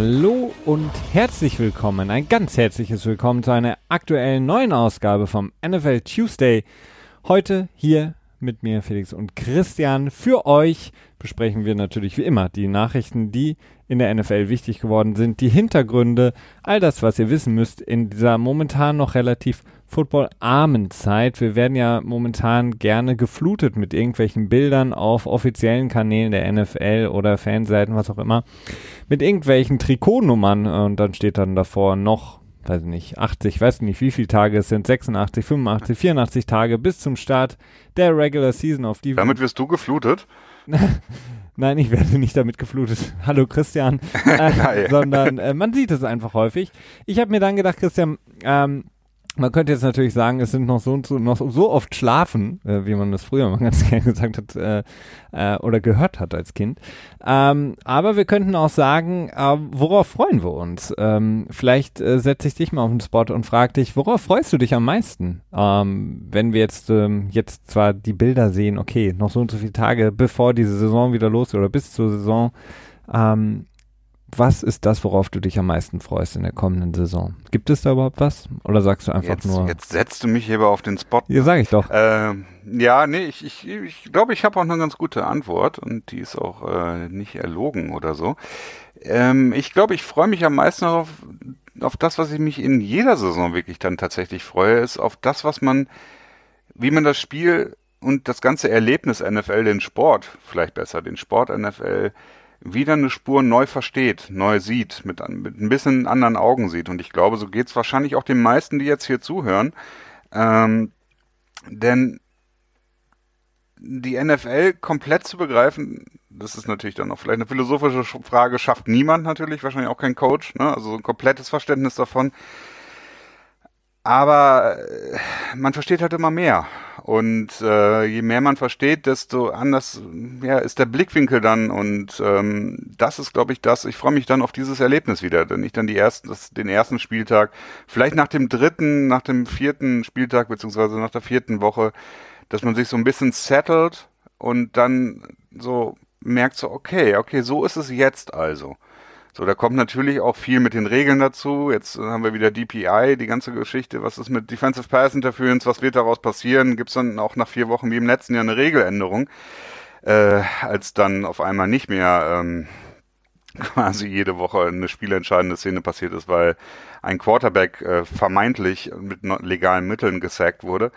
Hallo und herzlich willkommen, ein ganz herzliches Willkommen zu einer aktuellen neuen Ausgabe vom NFL Tuesday. Heute hier mit mir, Felix und Christian. Für euch besprechen wir natürlich wie immer die Nachrichten, die in der NFL wichtig geworden sind, die Hintergründe, all das, was ihr wissen müsst in dieser momentan noch relativ footballarmen Zeit. Wir werden ja momentan gerne geflutet mit irgendwelchen Bildern auf offiziellen Kanälen der NFL oder Fanseiten, was auch immer, mit irgendwelchen Trikotnummern und dann steht dann davor noch weiß nicht, 80, weiß nicht, wie viele Tage es sind, 86, 85, 84 Tage bis zum Start der Regular Season auf die. Damit wirst du geflutet? Nein, ich werde nicht damit geflutet. Hallo Christian. Äh, sondern äh, man sieht es einfach häufig. Ich habe mir dann gedacht, Christian, ähm, man könnte jetzt natürlich sagen, es sind noch so, so noch so oft schlafen, äh, wie man das früher mal ganz gerne gesagt hat äh, äh, oder gehört hat als Kind. Ähm, aber wir könnten auch sagen, äh, worauf freuen wir uns? Ähm, vielleicht äh, setze ich dich mal auf den Spot und frage dich, worauf freust du dich am meisten? Ähm, wenn wir jetzt ähm, jetzt zwar die Bilder sehen, okay, noch so und so viele Tage, bevor diese Saison wieder losgeht oder bis zur Saison. Was ist das, worauf du dich am meisten freust in der kommenden Saison? Gibt es da überhaupt was? Oder sagst du einfach jetzt, nur? Jetzt setzt du mich hier auf den Spot. Ja, sag ich doch. Ähm, ja, nee, ich ich, ich, glaube, ich habe auch eine ganz gute Antwort und die ist auch äh, nicht erlogen oder so. Ähm, ich glaube, ich freue mich am meisten auf, auf das, was ich mich in jeder Saison wirklich dann tatsächlich freue, ist auf das, was man, wie man das Spiel und das ganze Erlebnis NFL, den Sport, vielleicht besser, den Sport NFL, wieder eine Spur neu versteht, neu sieht, mit, mit ein bisschen anderen Augen sieht. Und ich glaube, so geht's wahrscheinlich auch den meisten, die jetzt hier zuhören. Ähm, denn die NFL komplett zu begreifen, das ist natürlich dann auch vielleicht eine philosophische Frage, schafft niemand natürlich, wahrscheinlich auch kein Coach, ne? also ein komplettes Verständnis davon. Aber äh, man versteht halt immer mehr. Und äh, je mehr man versteht, desto anders ja, ist der Blickwinkel dann. Und ähm, das ist, glaube ich, das. Ich freue mich dann auf dieses Erlebnis wieder, wenn ich dann die ersten, das, den ersten Spieltag, vielleicht nach dem dritten, nach dem vierten Spieltag, beziehungsweise nach der vierten Woche, dass man sich so ein bisschen settelt und dann so merkt so, okay, okay, so ist es jetzt also. So, da kommt natürlich auch viel mit den Regeln dazu. Jetzt haben wir wieder DPI, die ganze Geschichte. Was ist mit Defensive Pass Interference? Was wird daraus passieren? Gibt es dann auch nach vier Wochen wie im letzten Jahr eine Regeländerung? Äh, als dann auf einmal nicht mehr ähm, quasi jede Woche eine spielentscheidende Szene passiert ist, weil ein Quarterback äh, vermeintlich mit legalen Mitteln gesackt wurde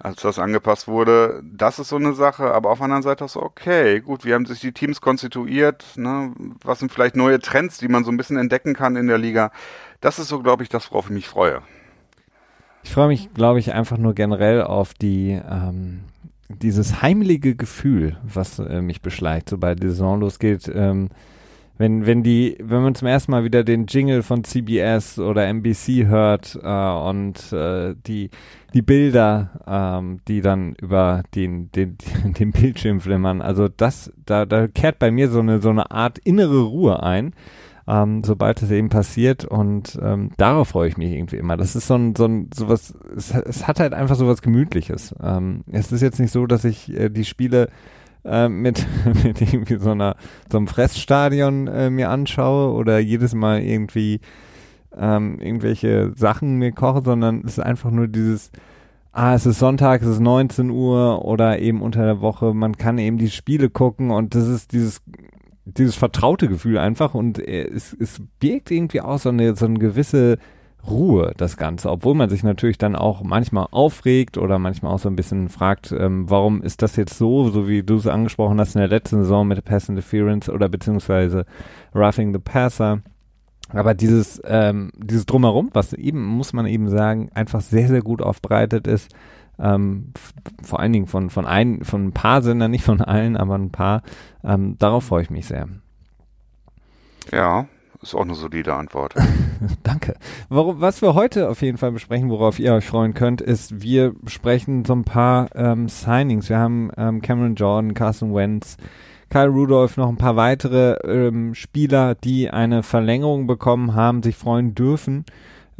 als das angepasst wurde. Das ist so eine Sache, aber auf der anderen Seite auch so, okay, gut, wie haben sich die Teams konstituiert? Ne? Was sind vielleicht neue Trends, die man so ein bisschen entdecken kann in der Liga? Das ist so, glaube ich, das, worauf ich mich freue. Ich freue mich, glaube ich, einfach nur generell auf die ähm, dieses heimliche Gefühl, was äh, mich beschleicht, sobald die Saison losgeht. Ähm, wenn, wenn die, wenn man zum ersten Mal wieder den Jingle von CBS oder NBC hört äh, und äh, die, die Bilder, ähm, die dann über den, den, den Bildschirm flimmern, also das, da, da kehrt bei mir so eine, so eine Art innere Ruhe ein, ähm, sobald es eben passiert und ähm, darauf freue ich mich irgendwie immer. Das ist so ein, so ein, sowas, es, es hat halt einfach sowas Gemütliches. Ähm, es ist jetzt nicht so, dass ich äh, die Spiele äh, mit, mit irgendwie so einer so einem Fressstadion äh, mir anschaue oder jedes Mal irgendwie ähm, irgendwelche Sachen mir koche, sondern es ist einfach nur dieses, ah, es ist Sonntag, es ist 19 Uhr oder eben unter der Woche, man kann eben die Spiele gucken und das ist dieses dieses vertraute Gefühl einfach und äh, es, es birgt irgendwie auch so eine, so eine gewisse Ruhe, das Ganze, obwohl man sich natürlich dann auch manchmal aufregt oder manchmal auch so ein bisschen fragt, ähm, warum ist das jetzt so, so wie du es angesprochen hast in der letzten Saison mit Pass Interference oder beziehungsweise Roughing the Passer. Aber dieses, ähm, dieses Drumherum, was eben, muss man eben sagen, einfach sehr, sehr gut aufbereitet ist, ähm, vor allen Dingen von, von ein, von ein paar Sendern, nicht von allen, aber ein paar, ähm, darauf freue ich mich sehr. Ja, ist auch eine solide Antwort. Danke. Warum, was wir heute auf jeden Fall besprechen, worauf ihr euch freuen könnt, ist, wir besprechen so ein paar ähm, Signings. Wir haben ähm, Cameron Jordan, Carson Wentz, Kyle Rudolph, noch ein paar weitere ähm, Spieler, die eine Verlängerung bekommen haben, sich freuen dürfen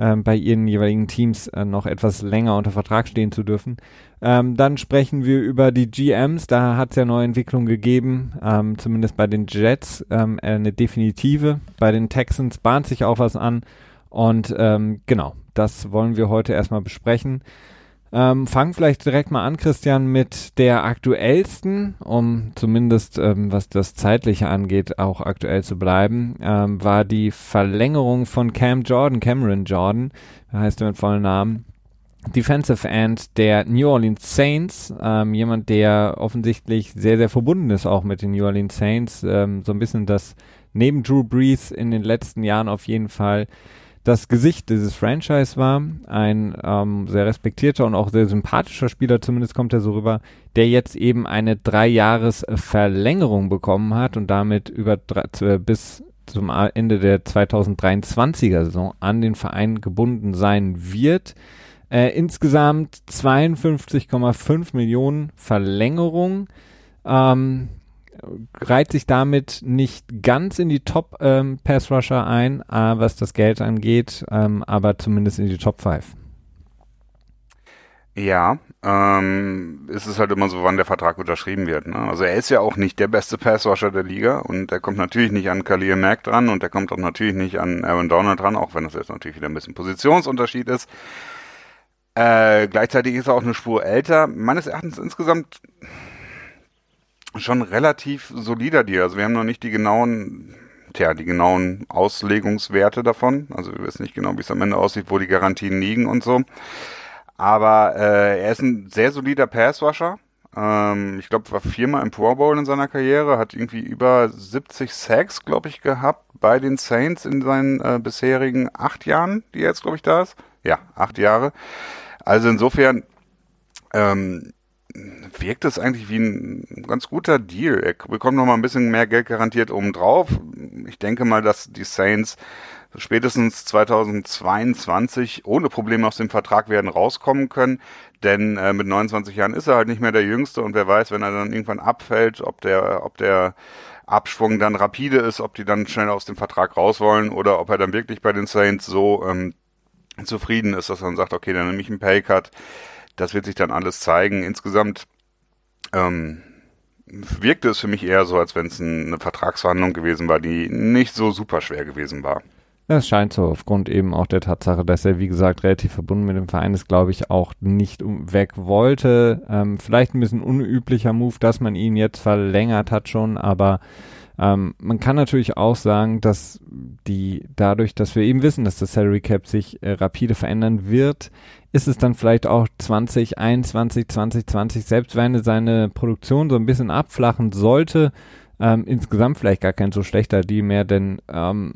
ähm, bei ihren jeweiligen Teams äh, noch etwas länger unter Vertrag stehen zu dürfen. Ähm, dann sprechen wir über die GMs. Da hat es ja neue Entwicklungen gegeben, ähm, zumindest bei den Jets ähm, eine definitive. Bei den Texans bahnt sich auch was an. Und ähm, genau, das wollen wir heute erstmal besprechen. Ähm, fang vielleicht direkt mal an, Christian, mit der aktuellsten, um zumindest ähm, was das Zeitliche angeht, auch aktuell zu bleiben, ähm, war die Verlängerung von Cam Jordan, Cameron Jordan, heißt er mit vollen Namen, Defensive End der New Orleans Saints, ähm, jemand, der offensichtlich sehr, sehr verbunden ist auch mit den New Orleans Saints, ähm, so ein bisschen das neben Drew Brees in den letzten Jahren auf jeden Fall das Gesicht dieses Franchise war. Ein ähm, sehr respektierter und auch sehr sympathischer Spieler, zumindest kommt er so rüber, der jetzt eben eine Drei-Jahres-Verlängerung bekommen hat und damit über drei, bis zum Ende der 2023er Saison an den Verein gebunden sein wird. Äh, insgesamt 52,5 Millionen Verlängerung. Ähm, reiht sich damit nicht ganz in die Top ähm, ein, äh, was das Geld angeht, ähm, aber zumindest in die Top 5. Ja, ähm, ist es halt immer so, wann der Vertrag unterschrieben wird. Ne? Also er ist ja auch nicht der beste Passwasher der Liga und er kommt natürlich nicht an Khalil Mack dran und er kommt auch natürlich nicht an Aaron Donald dran, auch wenn das jetzt natürlich wieder ein bisschen Positionsunterschied ist. Äh, gleichzeitig ist er auch eine Spur älter. Meines Erachtens insgesamt schon relativ solider Deal. Also wir haben noch nicht die genauen, tja, die genauen Auslegungswerte davon. Also wir wissen nicht genau, wie es am Ende aussieht, wo die Garantien liegen und so. Aber äh, er ist ein sehr solider Passwasher. Ähm, ich glaube, war viermal im Pro Bowl in seiner Karriere, hat irgendwie über 70 Sacks, glaube ich, gehabt bei den Saints in seinen äh, bisherigen acht Jahren, die er jetzt, glaube ich, da ist. Ja, acht Jahre. Also insofern ähm, wirkt es eigentlich wie ein ganz guter Deal. Er bekommt noch mal ein bisschen mehr Geld garantiert obendrauf. Ich denke mal, dass die Saints spätestens 2022 ohne Probleme aus dem Vertrag werden rauskommen können, denn äh, mit 29 Jahren ist er halt nicht mehr der Jüngste und wer weiß, wenn er dann irgendwann abfällt, ob der, ob der Abschwung dann rapide ist, ob die dann schnell aus dem Vertrag raus wollen oder ob er dann wirklich bei den Saints so ähm, zufrieden ist, dass er dann sagt, okay, dann nehme ich einen Paycut. Das wird sich dann alles zeigen. Insgesamt ähm, wirkte es für mich eher so, als wenn es eine Vertragsverhandlung gewesen war, die nicht so super schwer gewesen war. Das scheint so, aufgrund eben auch der Tatsache, dass er, wie gesagt, relativ verbunden mit dem Verein ist, glaube ich, auch nicht weg wollte. Ähm, vielleicht ein bisschen unüblicher Move, dass man ihn jetzt verlängert hat schon, aber ähm, man kann natürlich auch sagen, dass die, dadurch, dass wir eben wissen, dass das Salary Cap sich äh, rapide verändern wird, ist es dann vielleicht auch 2021, 2020, selbst wenn seine Produktion so ein bisschen abflachen sollte, ähm, insgesamt vielleicht gar kein so schlechter Deal mehr, denn ähm,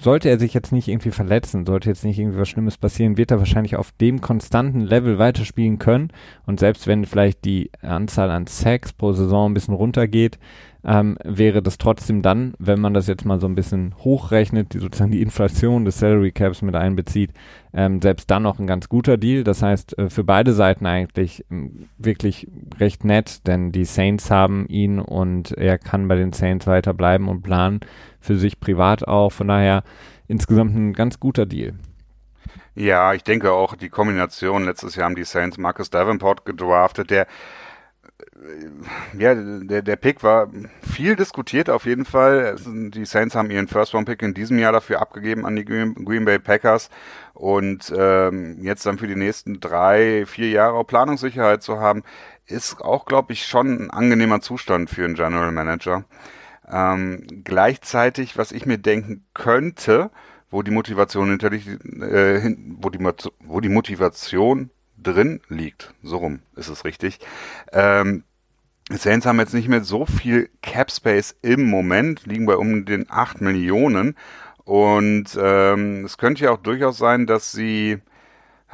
sollte er sich jetzt nicht irgendwie verletzen, sollte jetzt nicht irgendwie was Schlimmes passieren, wird er wahrscheinlich auf dem konstanten Level weiterspielen können. Und selbst wenn vielleicht die Anzahl an Sacks pro Saison ein bisschen runtergeht, ähm, wäre das trotzdem dann, wenn man das jetzt mal so ein bisschen hochrechnet, die, sozusagen die Inflation des Salary Caps mit einbezieht, ähm, selbst dann noch ein ganz guter Deal. Das heißt, äh, für beide Seiten eigentlich äh, wirklich recht nett, denn die Saints haben ihn und er kann bei den Saints weiterbleiben und planen für sich privat auch. Von daher insgesamt ein ganz guter Deal. Ja, ich denke auch die Kombination. Letztes Jahr haben die Saints Marcus Davenport gedraftet, der ja, der, der Pick war viel diskutiert auf jeden Fall. Die Saints haben ihren First-Round-Pick in diesem Jahr dafür abgegeben an die Green, Bay Packers und ähm, jetzt dann für die nächsten drei, vier Jahre Planungssicherheit zu haben, ist auch, glaube ich, schon ein angenehmer Zustand für einen General Manager. Ähm, gleichzeitig, was ich mir denken könnte, wo die Motivation hinter äh, wo die, wo die Motivation drin liegt. So rum ist es richtig. Ähm, Saints haben jetzt nicht mehr so viel Cap Space im Moment, liegen bei um den 8 Millionen. Und ähm, es könnte ja auch durchaus sein, dass sie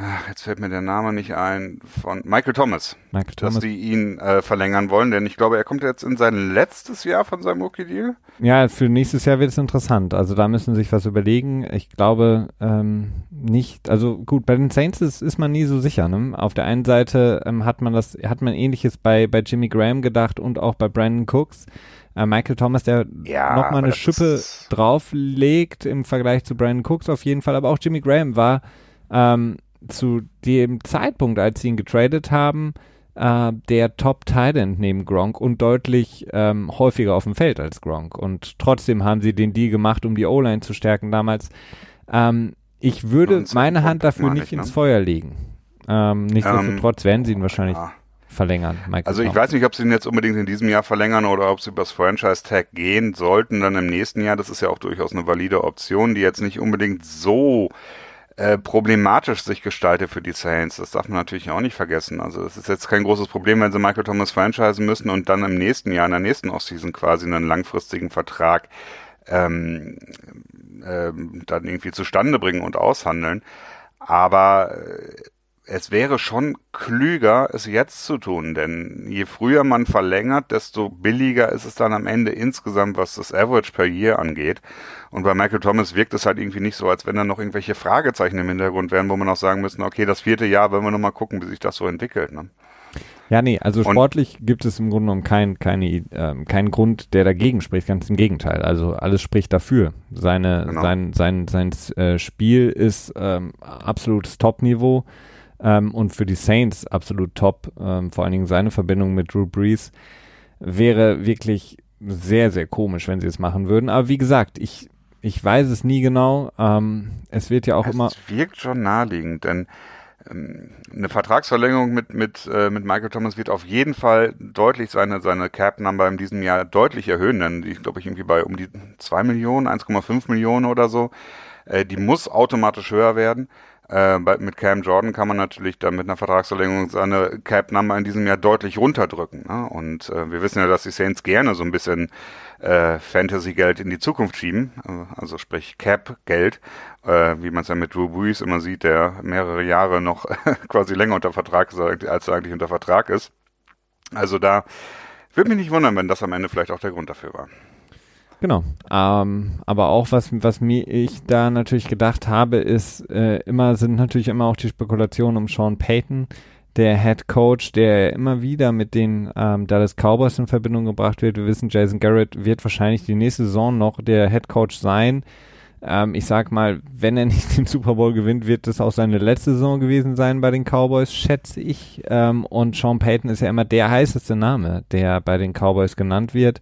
ach, jetzt fällt mir der Name nicht ein, von Michael Thomas, Michael Thomas. dass die ihn äh, verlängern wollen, denn ich glaube, er kommt jetzt in sein letztes Jahr von seinem Rookie-Deal. Ja, für nächstes Jahr wird es interessant. Also da müssen sie sich was überlegen. Ich glaube ähm, nicht, also gut, bei den Saints ist, ist man nie so sicher. Ne? Auf der einen Seite ähm, hat man das, hat man ähnliches bei, bei Jimmy Graham gedacht und auch bei Brandon Cooks Äh, Michael Thomas, der Ja, nochmal eine Schippe drauflegt im Vergleich zu Brandon Cooks auf jeden Fall, aber auch Jimmy Graham war ähm, zu dem Zeitpunkt, als sie ihn getradet haben, äh, der top End neben Gronk und deutlich ähm, häufiger auf dem Feld als Gronk. Und trotzdem haben sie den Deal gemacht, um die O-Line zu stärken damals. Ähm, ich würde meine Hand dafür nicht ich, ins ne? Feuer legen. Ähm, nichtsdestotrotz werden sie ihn wahrscheinlich Ja. verlängern. Michael Also ich Thomas. weiß nicht, ob sie ihn jetzt unbedingt in diesem Jahr verlängern oder ob sie übers Franchise-Tag gehen sollten dann im nächsten Jahr. Das ist ja auch durchaus eine valide Option, die jetzt nicht unbedingt so äh, problematisch sich gestaltet für die Saints. Das darf man natürlich auch nicht vergessen. Also es ist jetzt kein großes Problem, wenn sie Michael Thomas franchisen müssen und dann im nächsten Jahr, in der nächsten Offseason quasi einen langfristigen Vertrag ähm, ähm, dann irgendwie zustande bringen und aushandeln. Aber äh, es wäre schon klüger, es jetzt zu tun, denn je früher man verlängert, desto billiger ist es dann am Ende insgesamt, was das Average per Year angeht. Und bei Michael Thomas wirkt es halt irgendwie nicht so, als wenn da noch irgendwelche Fragezeichen im Hintergrund wären, wo man auch sagen müssen, okay, das vierte Jahr wollen wir nochmal gucken, wie sich das so entwickelt. Ne? Ja, nee, also Und- sportlich gibt es im Grunde genommen kein, keine, ähm, keinen Grund, der dagegen spricht, ganz im Gegenteil. Also alles spricht dafür. Seine, Genau. Sein, sein, sein äh, Spiel ist ähm, absolutes Top-Niveau ähm, und für die Saints absolut top. Ähm, vor allen Dingen seine Verbindung mit Drew Brees wäre wirklich sehr, sehr komisch, wenn sie es machen würden. Aber wie gesagt, ich, ich weiß es nie genau. Ähm, es wird ja auch es immer. wirkt schon naheliegend, denn ähm, eine Vertragsverlängerung mit, mit, äh, mit Michael Thomas wird auf jeden Fall deutlich seine, seine Cap-Number in diesem Jahr deutlich erhöhen, denn die, glaube ich, irgendwie bei um die 2 Millionen, 1,5 Millionen oder so. Äh, die muss automatisch höher werden. Äh, bei, mit Cam Jordan kann man natürlich dann mit einer Vertragsverlängerung seine Cap-Number in diesem Jahr deutlich runterdrücken. Ne? Und äh, wir wissen ja, dass die Saints gerne so ein bisschen äh, Fantasy-Geld in die Zukunft schieben, äh, also sprich Cap-Geld, äh, wie man es ja mit Drew Brees immer sieht, der mehrere Jahre noch quasi länger unter Vertrag ist, als er eigentlich unter Vertrag ist. Also da würde mich nicht wundern, wenn das am Ende vielleicht auch der Grund dafür war. Genau. Ähm, aber auch was, was mir ich da natürlich gedacht habe, ist äh, immer sind natürlich immer auch die Spekulationen um Sean Payton, der Head Coach, der immer wieder mit den ähm, Dallas Cowboys in Verbindung gebracht wird. Wir wissen, Jason Garrett wird wahrscheinlich die nächste Saison noch der Head Coach sein. Ähm, ich sag mal, wenn er nicht den Super Bowl gewinnt, wird das auch seine letzte Saison gewesen sein bei den Cowboys, schätze ich. Ähm, und Sean Payton ist ja immer der heißeste Name, der bei den Cowboys genannt wird.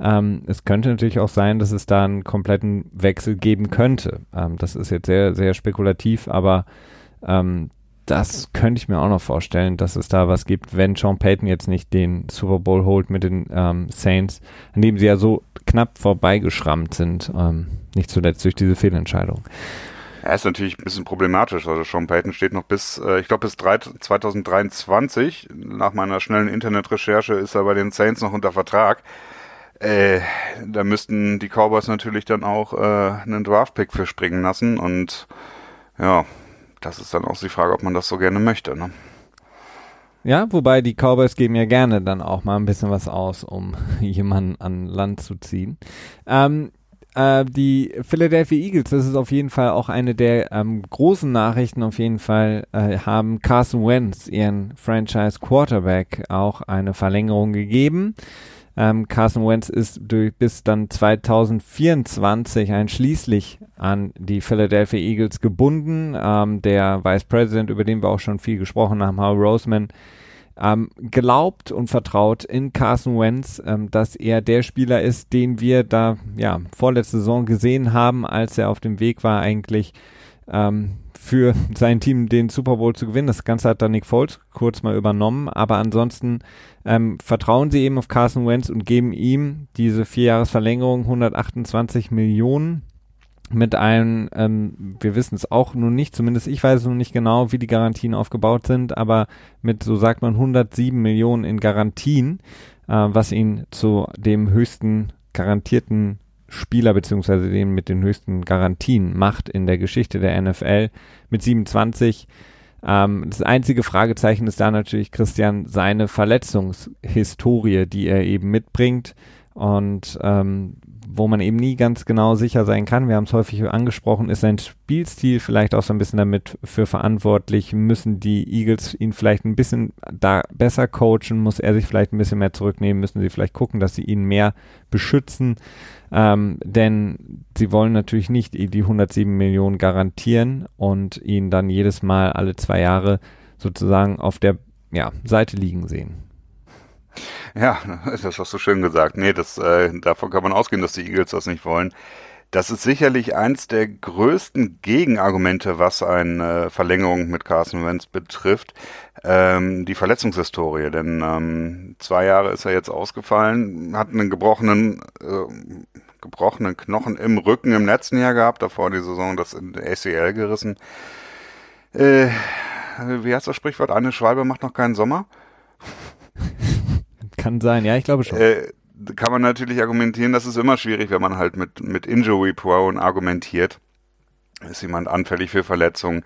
Ähm, es könnte natürlich auch sein, dass es da einen kompletten Wechsel geben könnte. Ähm, das ist jetzt sehr, sehr spekulativ, aber ähm, das könnte ich mir auch noch vorstellen, dass es da was gibt, wenn Sean Payton jetzt nicht den Super Bowl holt mit den ähm, Saints, an dem sie ja so knapp vorbeigeschrammt sind, ähm, nicht zuletzt durch diese Fehlentscheidung. Ja, ist natürlich ein bisschen problematisch. Also Sean Payton steht noch bis, äh, ich glaube bis drei, 2023, nach meiner schnellen Internetrecherche ist er bei den Saints noch unter Vertrag. Äh, da müssten die Cowboys natürlich dann auch äh, einen Draftpick für springen lassen und ja, das ist dann auch die Frage, ob man das so gerne möchte. Ne? Ja, wobei die Cowboys geben ja gerne dann auch mal ein bisschen was aus, um jemanden an Land zu ziehen. Ähm, äh, die Philadelphia Eagles, das ist auf jeden Fall auch eine der ähm, großen Nachrichten, auf jeden Fall äh, haben Carson Wentz, ihren Franchise Quarterback, auch eine Verlängerung gegeben. Ähm, Carson Wentz ist durch, bis dann 2024 einschließlich an die Philadelphia Eagles gebunden. Ähm, der Vice President, über den wir auch schon viel gesprochen haben, Hal Roseman, ähm, glaubt und vertraut in Carson Wentz, ähm, dass er der Spieler ist, den wir da ja vorletzte Saison gesehen haben, als er auf dem Weg war eigentlich ähm, für sein Team den Super Bowl zu gewinnen. Das Ganze hat dann Nick Foles kurz mal übernommen, aber ansonsten ähm, vertrauen sie eben auf Carson Wentz und geben ihm diese Vierjahresverlängerung 128 Millionen mit einem, ähm, wir wissen es auch nun nicht, zumindest ich weiß nun nicht genau, wie die Garantien aufgebaut sind, aber mit, so sagt man, 107 Millionen in Garantien, äh, was ihn zu dem höchsten garantierten Spieler beziehungsweise dem mit den höchsten Garantien macht in der Geschichte der NFL mit 27. Ähm, das einzige Fragezeichen ist da natürlich, Christian, seine Verletzungshistorie, die er eben mitbringt. Und ähm, wo man eben nie ganz genau sicher sein kann, wir haben es häufig angesprochen, ist sein Spielstil vielleicht auch so ein bisschen damit für verantwortlich. Müssen die Eagles ihn vielleicht ein bisschen da besser coachen? Muss er sich vielleicht ein bisschen mehr zurücknehmen? Müssen sie vielleicht gucken, dass sie ihn mehr beschützen? Ähm, denn sie wollen natürlich nicht die 107 Millionen garantieren und ihn dann jedes Mal alle zwei Jahre sozusagen auf der ja, Seite liegen sehen. Ja, das hast du schön gesagt. Nee, das, äh, davon kann man ausgehen, dass die Eagles das nicht wollen. Das ist sicherlich eins der größten Gegenargumente, was eine Verlängerung mit Carson Wentz betrifft, ähm, die Verletzungshistorie. Denn ähm, zwei Jahre ist er jetzt ausgefallen, hat einen gebrochenen, äh, gebrochenen Knochen im Rücken im letzten Jahr gehabt, davor die Saison das in ACL gerissen. Äh, wie heißt das Sprichwort? Eine Schwalbe macht noch keinen Sommer. Kann sein, ja, ich glaube schon. Äh, kann man natürlich argumentieren, das ist immer schwierig, wenn man halt mit, mit Injury Prone argumentiert. Ist jemand anfällig für Verletzungen.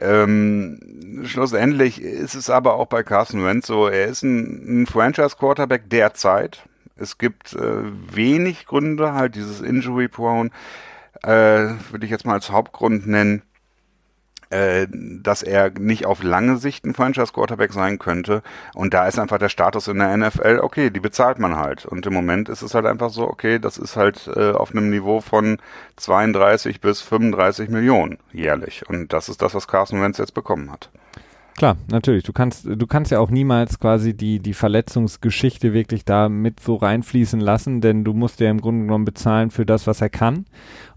Ähm, schlussendlich ist es aber auch bei Carson Wentz so, er ist ein, ein Franchise-Quarterback derzeit. Es gibt äh, wenig Gründe, halt dieses Injury Prone, äh, würde ich jetzt mal als Hauptgrund nennen dass er nicht auf lange Sicht ein Franchise-Quarterback sein könnte. Und da ist einfach der Status in der NFL, okay, die bezahlt man halt. Und im Moment ist es halt einfach so, okay, das ist halt äh, auf einem Niveau von 32 bis 35 Millionen jährlich. Und das ist das, was Carson Wentz jetzt bekommen hat. Klar, natürlich. Du kannst, du kannst ja auch niemals quasi die, die Verletzungsgeschichte wirklich da mit so reinfließen lassen, denn du musst ja im Grunde genommen bezahlen für das, was er kann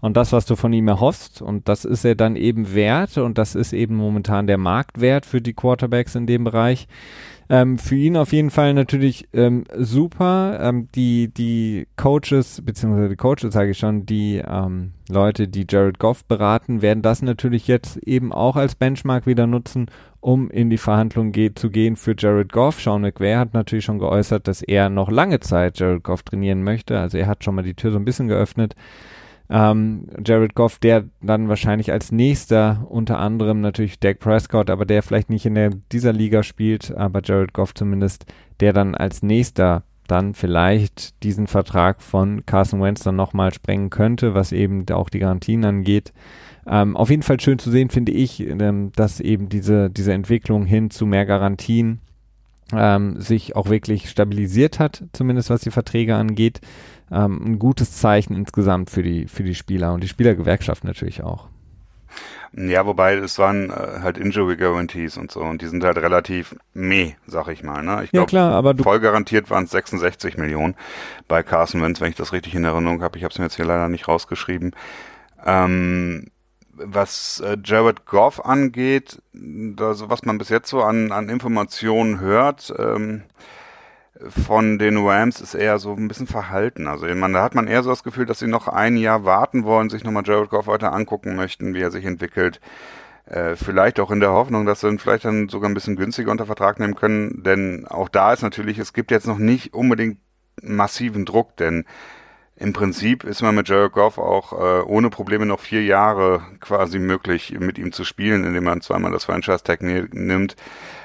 und das, was du von ihm erhoffst. Und das ist er dann eben wert und das ist eben momentan der Marktwert für die Quarterbacks in dem Bereich. Ähm, für ihn auf jeden Fall natürlich ähm, super. Ähm, die, die Coaches, beziehungsweise die Coaches sage ich schon, die ähm, Leute, die Jared Goff beraten, werden das natürlich jetzt eben auch als Benchmark wieder nutzen, um in die Verhandlungen geht, zu gehen für Jared Goff. Sean McVay hat natürlich schon geäußert, dass er noch lange Zeit Jared Goff trainieren möchte. Also er hat schon mal die Tür so ein bisschen geöffnet ähm, Jared Goff, der dann wahrscheinlich als nächster unter anderem natürlich Dak Prescott, aber der vielleicht nicht in der, dieser Liga spielt, aber Jared Goff zumindest, der dann als nächster dann vielleicht diesen Vertrag von Carson Wentz dann nochmal sprengen könnte, was eben auch die Garantien angeht. Ähm, auf jeden Fall schön zu sehen, finde ich, ähm, dass eben diese, diese Entwicklung hin zu mehr Garantien ähm, sich auch wirklich stabilisiert hat, zumindest was die Verträge angeht ähm, ein gutes Zeichen insgesamt für die, für die Spieler und die Spielergewerkschaft natürlich auch. Ja, wobei es waren äh, halt Injury Guarantees und so und die sind halt relativ meh, sag ich mal. Ne? Ich ja, klar, aber du voll garantiert waren es 66 Millionen bei Carson Wentz, wenn ich das richtig in Erinnerung habe. Ich habe es mir jetzt hier leider nicht rausgeschrieben. Ähm, was äh, Jared Goff angeht, also was man bis jetzt so an, an Informationen hört, ähm, von den Rams ist eher so ein bisschen verhalten. Also man, da hat man eher so das Gefühl, dass sie noch ein Jahr warten wollen, sich nochmal Jared Goff weiter angucken möchten, wie er sich entwickelt. Äh, vielleicht auch in der Hoffnung, dass sie ihn vielleicht dann sogar ein bisschen günstiger unter Vertrag nehmen können. Denn auch da ist natürlich, es gibt jetzt noch nicht unbedingt massiven Druck, denn im Prinzip ist man mit Jared Goff auch äh, ohne Probleme noch vier Jahre quasi möglich, mit ihm zu spielen, indem man zweimal das Franchise-Tag nimmt.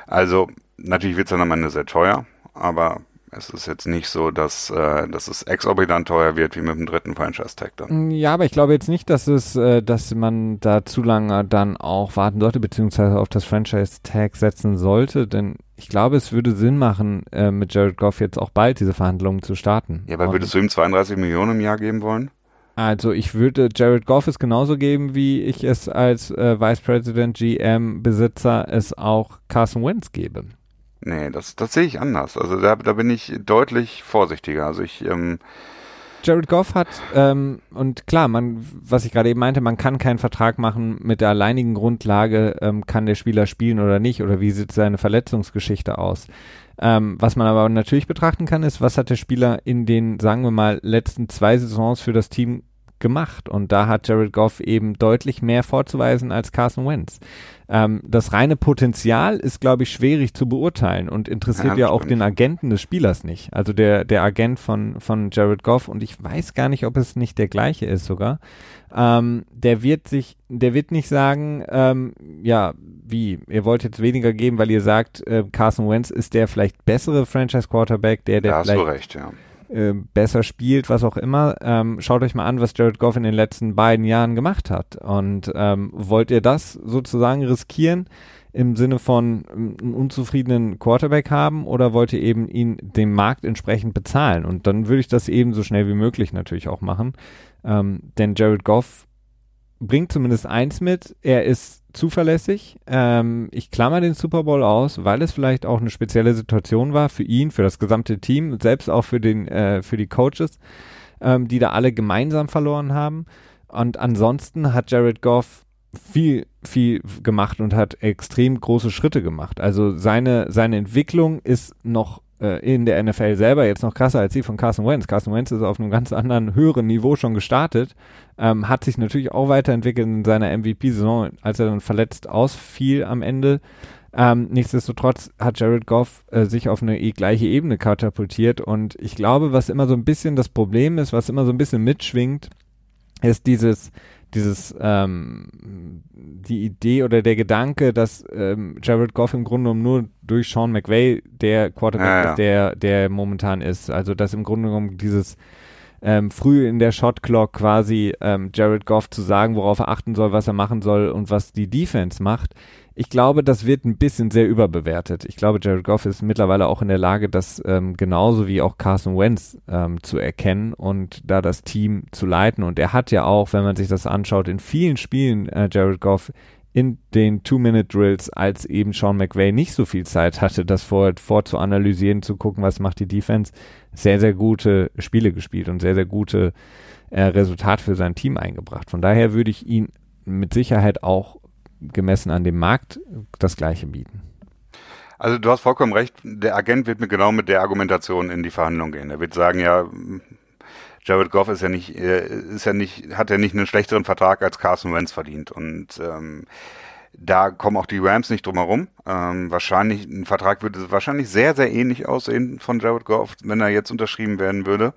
Also natürlich wird es dann am Ende sehr teuer aber es ist jetzt nicht so, dass, äh, dass es exorbitant teuer wird wie mit dem dritten Franchise-Tag dann. Ja, aber ich glaube jetzt nicht, dass es, äh, dass man da zu lange dann auch warten sollte, beziehungsweise auf das Franchise-Tag setzen sollte, denn ich glaube, es würde Sinn machen, äh, mit Jared Goff jetzt auch bald diese Verhandlungen zu starten. Ja, aber Und würdest du ihm 32 Millionen im Jahr geben wollen? Also ich würde Jared Goff es genauso geben, wie ich es als äh, Vice President GM Besitzer es auch Carson Wentz gebe. Nee, das, das sehe ich anders. Also da, da bin ich deutlich vorsichtiger. Also ich, ähm, Jared Goff hat, ähm, und klar, man, was ich gerade eben meinte, man kann keinen Vertrag machen mit der alleinigen Grundlage, ähm, kann der Spieler spielen oder nicht, oder wie sieht seine Verletzungsgeschichte aus. Ähm, was man aber natürlich betrachten kann, ist, was hat der Spieler in den, sagen wir mal, letzten zwei Saisons für das Team gemacht. Und da hat Jared Goff eben deutlich mehr vorzuweisen als Carson Wentz. Ähm, das reine Potenzial ist, glaube ich, schwierig zu beurteilen und interessiert ja, ja auch den Agenten des Spielers nicht. Also der, der Agent von, von Jared Goff und ich weiß gar nicht, ob es nicht der gleiche ist sogar. Ähm, der wird sich, der wird nicht sagen, ähm, ja, wie, ihr wollt jetzt weniger geben, weil ihr sagt, äh, Carson Wentz ist der vielleicht bessere Franchise Quarterback, der, der da hast du recht, ja äh, besser spielt, was auch immer. Ähm, schaut euch mal an, was Jared Goff in den letzten beiden Jahren gemacht hat. Und ähm, wollt ihr das sozusagen riskieren im Sinne von ähm, einen unzufriedenen Quarterback haben oder wollt ihr eben ihn dem Markt entsprechend bezahlen? Und dann würde ich das eben so schnell wie möglich natürlich auch machen. Ähm, denn Jared Goff bringt zumindest eins mit, er ist zuverlässig. Ähm, ich klammer den Super Bowl aus, weil es vielleicht auch eine spezielle Situation war für ihn, für das gesamte Team, selbst auch für den, äh, für die Coaches, ähm, die da alle gemeinsam verloren haben. Und ansonsten hat Jared Goff viel, viel gemacht und hat extrem große Schritte gemacht. Also seine, seine Entwicklung ist noch in der NFL selber jetzt noch krasser als die von Carson Wentz. Carson Wentz ist auf einem ganz anderen, höheren Niveau schon gestartet, ähm, hat sich natürlich auch weiterentwickelt in seiner MVP-Saison, als er dann verletzt ausfiel am Ende. Ähm, nichtsdestotrotz hat Jared Goff äh, sich auf eine e gleiche Ebene katapultiert und ich glaube, was immer so ein bisschen das Problem ist, was immer so ein bisschen mitschwingt, ist dieses, dieses ähm, die Idee oder der Gedanke, dass ähm, Jared Goff im Grunde genommen nur durch Sean McVay der Quarterback ja, ja. ist, der der momentan ist. Also dass im Grunde genommen dieses ähm, früh in der Shot Clock quasi ähm, Jared Goff zu sagen, worauf er achten soll, was er machen soll und was die Defense macht, ich glaube, das wird ein bisschen sehr überbewertet. Ich glaube, Jared Goff ist mittlerweile auch in der Lage, das ähm, genauso wie auch Carson Wentz ähm, zu erkennen und da das Team zu leiten. Und er hat ja auch, wenn man sich das anschaut, in vielen Spielen äh, Jared Goff in den Two-Minute-Drills, als eben Sean McVay nicht so viel Zeit hatte, das vor, vorzuanalysieren, zu gucken, was macht die Defense, sehr, sehr gute Spiele gespielt und sehr, sehr gute äh, Resultate für sein Team eingebracht. Von daher würde ich ihn mit Sicherheit auch gemessen an dem Markt das gleiche bieten. Also du hast vollkommen recht, der Agent wird mit genau mit der Argumentation in die Verhandlung gehen. Er wird sagen, ja, Jared Goff ist ja nicht, äh, ist ja nicht, hat ja nicht einen schlechteren Vertrag als Carson Wentz verdient. Und ähm, da kommen auch die Rams nicht drum herum. Ähm, wahrscheinlich, ein Vertrag würde wahrscheinlich sehr, sehr ähnlich aussehen von Jared Goff, wenn er jetzt unterschrieben werden würde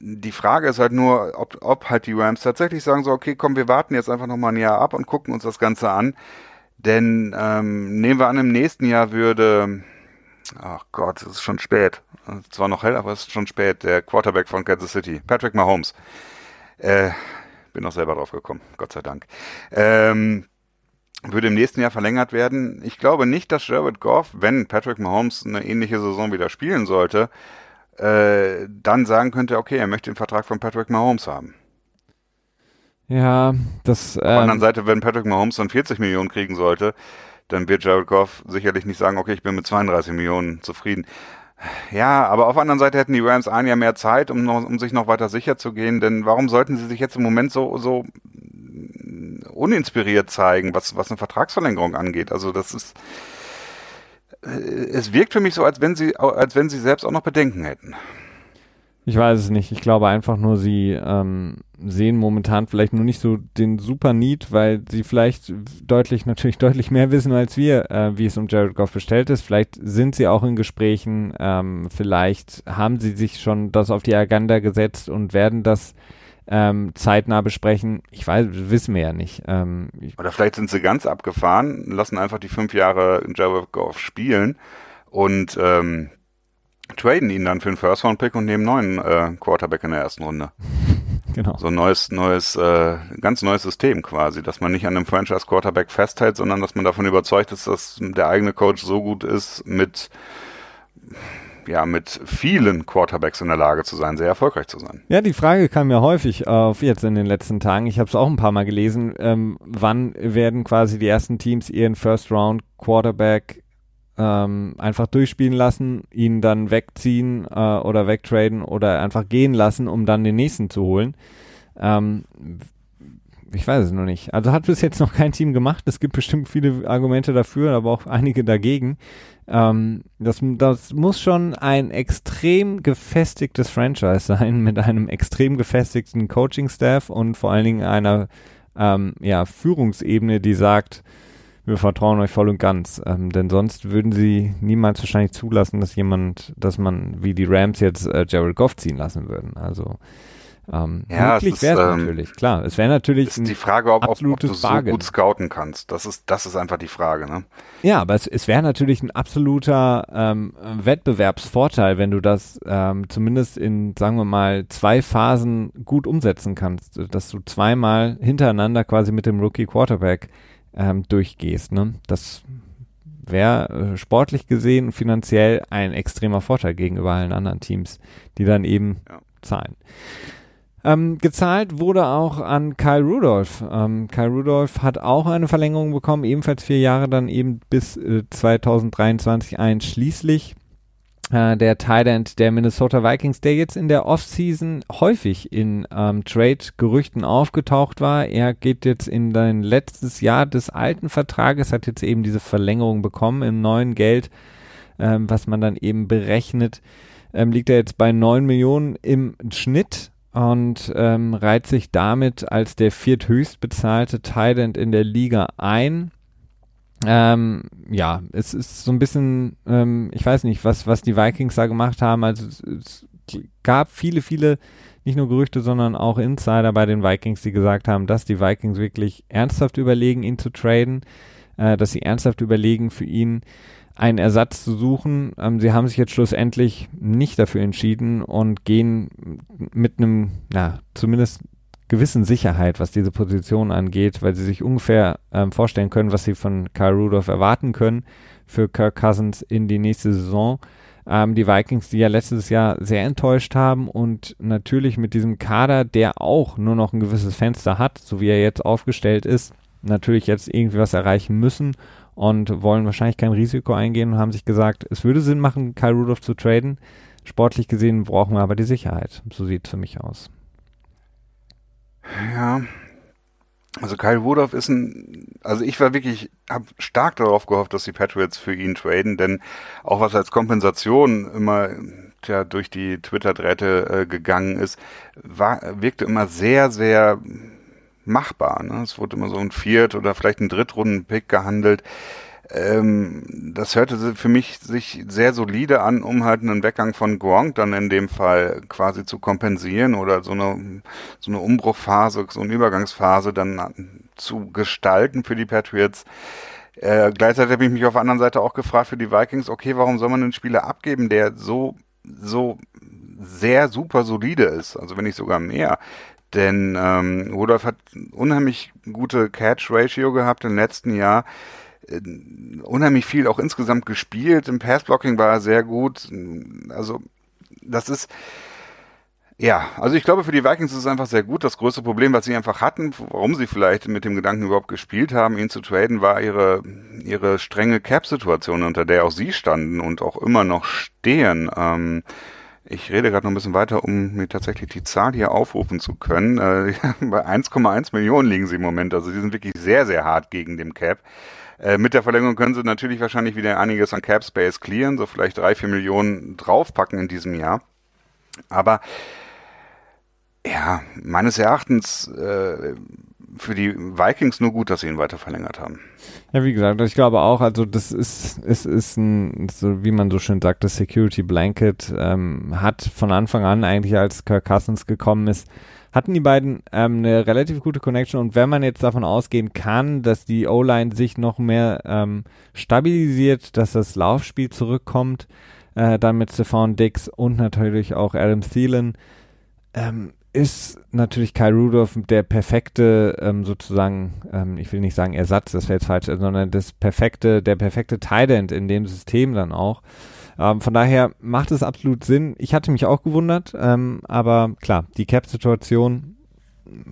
die Frage ist halt nur, ob, ob halt die Rams tatsächlich sagen so, okay, komm, wir warten jetzt einfach nochmal ein Jahr ab und gucken uns das Ganze an. Denn ähm, nehmen wir an, im nächsten Jahr würde, ach Gott, es ist schon spät. Zwar noch hell, aber es ist schon spät. Der Quarterback von Kansas City, Patrick Mahomes. Äh, bin auch selber drauf gekommen, Gott sei Dank. Ähm, würde im nächsten Jahr verlängert werden. Ich glaube nicht, dass Jared Goff, wenn Patrick Mahomes eine ähnliche Saison wieder spielen sollte, äh, dann sagen könnte, okay, er möchte den Vertrag von Patrick Mahomes haben. Ja, das. Auf der ähm, anderen Seite, wenn Patrick Mahomes dann 40 Millionen kriegen sollte, dann wird Jared Goff sicherlich nicht sagen, okay, ich bin mit 32 Millionen zufrieden. Ja, aber auf der anderen Seite hätten die Rams ein Jahr mehr Zeit, um, noch, um sich noch weiter sicher zu gehen, denn warum sollten sie sich jetzt im Moment so, so uninspiriert zeigen, was, was eine Vertragsverlängerung angeht? Also das ist, es wirkt für mich so, als wenn sie, als wenn sie selbst auch noch Bedenken hätten. Ich weiß es nicht. Ich glaube einfach nur, sie ähm, sehen momentan vielleicht nur nicht so den super Need, weil sie vielleicht deutlich, natürlich deutlich mehr wissen als wir, äh, wie es um Jared Goff bestellt ist. Vielleicht sind sie auch in Gesprächen, ähm, vielleicht haben sie sich schon das auf die Agenda gesetzt und werden das ähm, zeitnah besprechen. Ich weiß, wissen wir ja nicht. Ähm, Oder vielleicht sind sie ganz abgefahren, lassen einfach die fünf Jahre Jared Goff spielen und ähm, traden ihn dann für einen First Round Pick und nehmen neuen äh, Quarterback in der ersten Runde. Genau. So ein neues, neues, äh, ganz neues System quasi, dass man nicht an einem Franchise Quarterback festhält, sondern dass man davon überzeugt ist, dass der eigene Coach so gut ist mit ja, mit vielen Quarterbacks in der Lage zu sein, sehr erfolgreich zu sein. Ja, die Frage kam ja häufig auf jetzt in den letzten Tagen. Ich habe es auch ein paar Mal gelesen. Ähm, wann werden quasi die ersten Teams ihren First Round Quarterback ähm, einfach durchspielen lassen, ihn dann wegziehen äh, oder wegtraden oder einfach gehen lassen, um dann den nächsten zu holen? Ähm, ich weiß es noch nicht. Also hat bis jetzt noch kein Team gemacht. Es gibt bestimmt viele Argumente dafür, aber auch einige dagegen. Ähm, das, das muss schon ein extrem gefestigtes Franchise sein mit einem extrem gefestigten Coaching-Staff und vor allen Dingen einer ähm, ja, Führungsebene, die sagt, wir vertrauen euch voll und ganz. Ähm, denn sonst würden sie niemals wahrscheinlich zulassen, dass jemand, dass man wie die Rams jetzt äh, Jared Goff ziehen lassen würden. Also Ähm, ja, möglich wäre es ähm, natürlich, klar. Es wäre natürlich ist die Frage, ob, ob, ob du so Bargain. gut scouten kannst. Das ist, das ist einfach die Frage, ne? Ja, aber es, es wäre natürlich ein absoluter ähm, Wettbewerbsvorteil, wenn du das ähm, zumindest in, sagen wir mal, zwei Phasen gut umsetzen kannst, dass du zweimal hintereinander quasi mit dem Rookie Quarterback ähm, durchgehst. Ne? Das wäre äh, sportlich gesehen finanziell ein extremer Vorteil gegenüber allen anderen Teams, die dann eben ja. zahlen. Ähm, gezahlt wurde auch an Kyle Rudolph. Ähm, Kyle Rudolph hat auch eine Verlängerung bekommen, ebenfalls vier Jahre, dann eben bis äh, 2023 einschließlich. Äh, der Tight End der Minnesota Vikings, der jetzt in der Offseason häufig in ähm, Trade-Gerüchten aufgetaucht war. Er geht jetzt in sein letztes Jahr des alten Vertrages, hat jetzt eben diese Verlängerung bekommen im neuen Geld, ähm, was man dann eben berechnet. Ähm, liegt er jetzt bei 9 Millionen im Schnitt und ähm, reiht sich damit als der vierthöchst bezahlte Tight in der Liga ein. Ähm, ja, es ist so ein bisschen, ähm, ich weiß nicht, was, was die Vikings da gemacht haben. Also es, es gab viele, viele, nicht nur Gerüchte, sondern auch Insider bei den Vikings, die gesagt haben, dass die Vikings wirklich ernsthaft überlegen, ihn zu traden, äh, dass sie ernsthaft überlegen, für ihn einen Ersatz zu suchen. Ähm, sie haben sich jetzt schlussendlich nicht dafür entschieden und gehen mit einem, na, zumindest gewissen Sicherheit, was diese Position angeht, weil sie sich ungefähr ähm, vorstellen können, was sie von Kyle Rudolph erwarten können für Kirk Cousins in die nächste Saison. Ähm, die Vikings, die ja letztes Jahr sehr enttäuscht haben und natürlich mit diesem Kader, der auch nur noch ein gewisses Fenster hat, so wie er jetzt aufgestellt ist, natürlich jetzt irgendwie was erreichen müssen und wollen wahrscheinlich kein Risiko eingehen und haben sich gesagt, es würde Sinn machen, Kyle Rudolph zu traden. Sportlich gesehen brauchen wir aber die Sicherheit. So sieht es für mich aus. Ja, also Kyle Rudolph ist ein, also ich war wirklich, habe stark darauf gehofft, dass die Patriots für ihn traden, denn auch was als Kompensation immer ja, durch die Twitter-Drähte äh, gegangen ist, war, wirkte immer sehr, sehr machbar. Ne? Es wurde immer so ein Viert- oder vielleicht ein Drittrunden-Pick gehandelt. Ähm, das hörte für mich sich sehr solide an, um halt einen Weggang von Gronk dann in dem Fall quasi zu kompensieren oder so eine, so eine Umbruchphase, so eine Übergangsphase dann zu gestalten für die Patriots. Äh, gleichzeitig habe ich mich auf der anderen Seite auch gefragt für die Vikings, okay, warum soll man einen Spieler abgeben, der so, so sehr super solide ist, also wenn nicht sogar mehr. Denn ähm, Rudolph hat unheimlich gute Catch-Ratio gehabt im letzten Jahr. Äh, unheimlich viel auch insgesamt gespielt. Im Passblocking war er sehr gut. Also das ist ja, also ich glaube, für die Vikings ist es einfach sehr gut. Das größte Problem, was sie einfach hatten, warum sie vielleicht mit dem Gedanken überhaupt gespielt haben, ihn zu traden, war ihre, ihre strenge Cap-Situation, unter der auch sie standen und auch immer noch stehen. Ähm, ich rede gerade noch ein bisschen weiter, um mir tatsächlich die Zahl hier aufrufen zu können. Äh, bei 1,1 Millionen liegen sie im Moment. Also die sind wirklich sehr, sehr hart gegen dem Cap. Äh, mit der Verlängerung können sie natürlich wahrscheinlich wieder einiges an Cap Space clearen, so vielleicht drei, vier Millionen draufpacken in diesem Jahr. Aber ja, meines Erachtens äh, für die Vikings nur gut, dass sie ihn weiter verlängert haben. Ja, wie gesagt, ich glaube auch, also das ist, es ist ein, so wie man so schön sagt, das Security Blanket ähm, hat von Anfang an eigentlich, als Kirk Cousins gekommen ist, hatten die beiden ähm, eine relativ gute Connection und wenn man jetzt davon ausgehen kann, dass die O-Line sich noch mehr ähm, stabilisiert, dass das Laufspiel zurückkommt, äh, dann mit Stephon Dix und natürlich auch Adam Thielen, ähm, ist natürlich Kyle Rudolph der perfekte, ähm, sozusagen, ähm, ich will nicht sagen Ersatz, das wäre jetzt falsch, sondern das perfekte, der perfekte Tident in dem System dann auch. Ähm, von daher macht es absolut Sinn. Ich hatte mich auch gewundert, ähm, aber klar, die Cap-Situation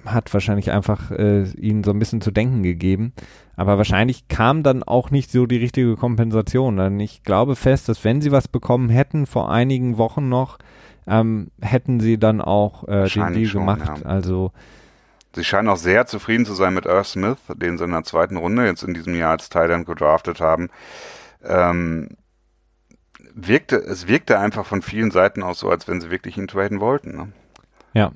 hat wahrscheinlich einfach äh, ihnen so ein bisschen zu denken gegeben. Aber wahrscheinlich kam dann auch nicht so die richtige Kompensation. Denn ich glaube fest, dass wenn sie was bekommen hätten vor einigen Wochen noch, ähm, hätten sie dann auch äh, den Deal schon, gemacht. Ja. Also Sie scheinen auch sehr zufrieden zu sein mit Earth Smith, den sie in der zweiten Runde jetzt in diesem Jahr als Thailand gedraftet haben. Ähm, wirkte, es wirkte einfach von vielen Seiten aus so, als wenn sie wirklich ihn traden wollten. Ne? Ja.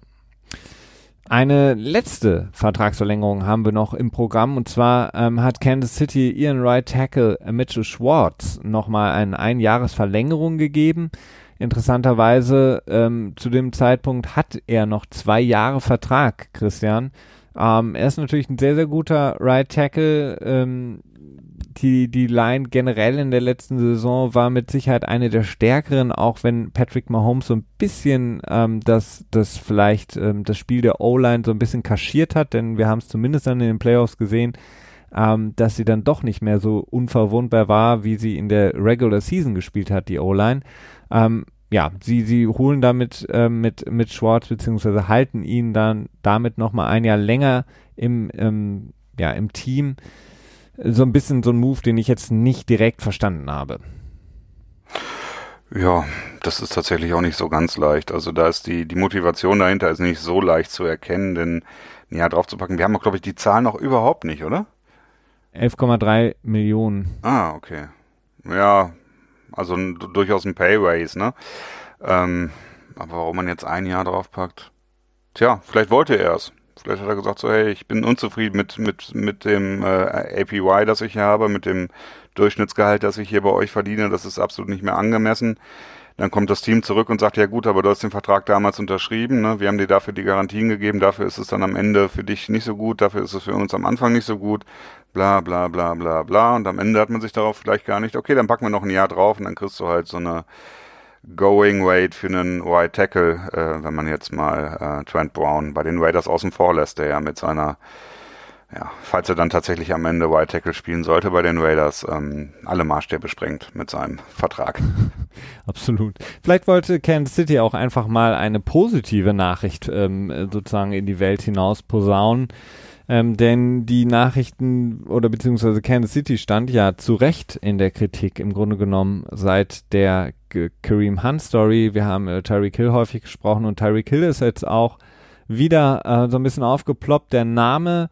Eine letzte Vertragsverlängerung haben wir noch im Programm und zwar ähm, hat Kansas City ihren Right Tackle Mitchell Schwartz nochmal eine Einjahresverlängerung gegeben. Interessanterweise ähm, zu dem Zeitpunkt hat er noch zwei Jahre Vertrag, Christian. Ähm, er ist natürlich ein sehr, sehr guter Right Tackle. Ähm, die, die Line generell in der letzten Saison war mit Sicherheit eine der stärkeren, auch wenn Patrick Mahomes so ein bisschen ähm, das, das vielleicht ähm, das Spiel der O-Line so ein bisschen kaschiert hat, denn wir haben es zumindest dann in den Playoffs gesehen, ähm, dass sie dann doch nicht mehr so unverwundbar war, wie sie in der Regular Season gespielt hat, die O-Line. Ähm, ja, sie, sie holen damit äh, mit, mit Schwartz beziehungsweise halten ihn dann damit nochmal ein Jahr länger im, ähm, ja, im Team so ein bisschen so ein Move, den ich jetzt nicht direkt verstanden habe. Ja, das ist tatsächlich auch nicht so ganz leicht. Also da ist die, die Motivation dahinter ist nicht so leicht zu erkennen, denn ja, drauf zu packen. Wir haben auch, glaube ich, die Zahlen noch überhaupt nicht, oder? 11,3 Millionen. Ah, okay. Ja, also ein, durchaus ein Pay ne? Ähm, aber warum man jetzt ein Jahr draufpackt? Tja, vielleicht wollte er es. Vielleicht hat er gesagt so, hey, ich bin unzufrieden mit, mit, mit dem äh, APY, das ich hier habe, mit dem Durchschnittsgehalt, das ich hier bei euch verdiene, das ist absolut nicht mehr angemessen. Dann kommt das Team zurück und sagt, ja gut, aber du hast den Vertrag damals unterschrieben, ne? wir haben dir dafür die Garantien gegeben, dafür ist es dann am Ende für dich nicht so gut, dafür ist es für uns am Anfang nicht so gut, bla bla bla bla bla. Und am Ende hat man sich darauf vielleicht gar nicht, okay, dann packen wir noch ein Jahr drauf und dann kriegst du halt so eine Going Weight für einen White Tackle, äh, wenn man jetzt mal äh, Trent Brown bei den Raiders außen vor lässt, der ja mit seiner, ja, falls er dann tatsächlich am Ende White Tackle spielen sollte bei den Raiders, ähm, alle Maßstäbe sprengt mit seinem Vertrag. Absolut. Vielleicht wollte Kansas City auch einfach mal eine positive Nachricht ähm, sozusagen in die Welt hinaus posaunen. Ähm, denn die Nachrichten oder beziehungsweise Kansas City stand ja zu Recht in der Kritik im Grunde genommen seit der Kareem Hunt Story. Wir haben äh, Tyreek Hill häufig gesprochen und Tyreek Hill ist jetzt auch wieder äh, so ein bisschen aufgeploppt. Der Name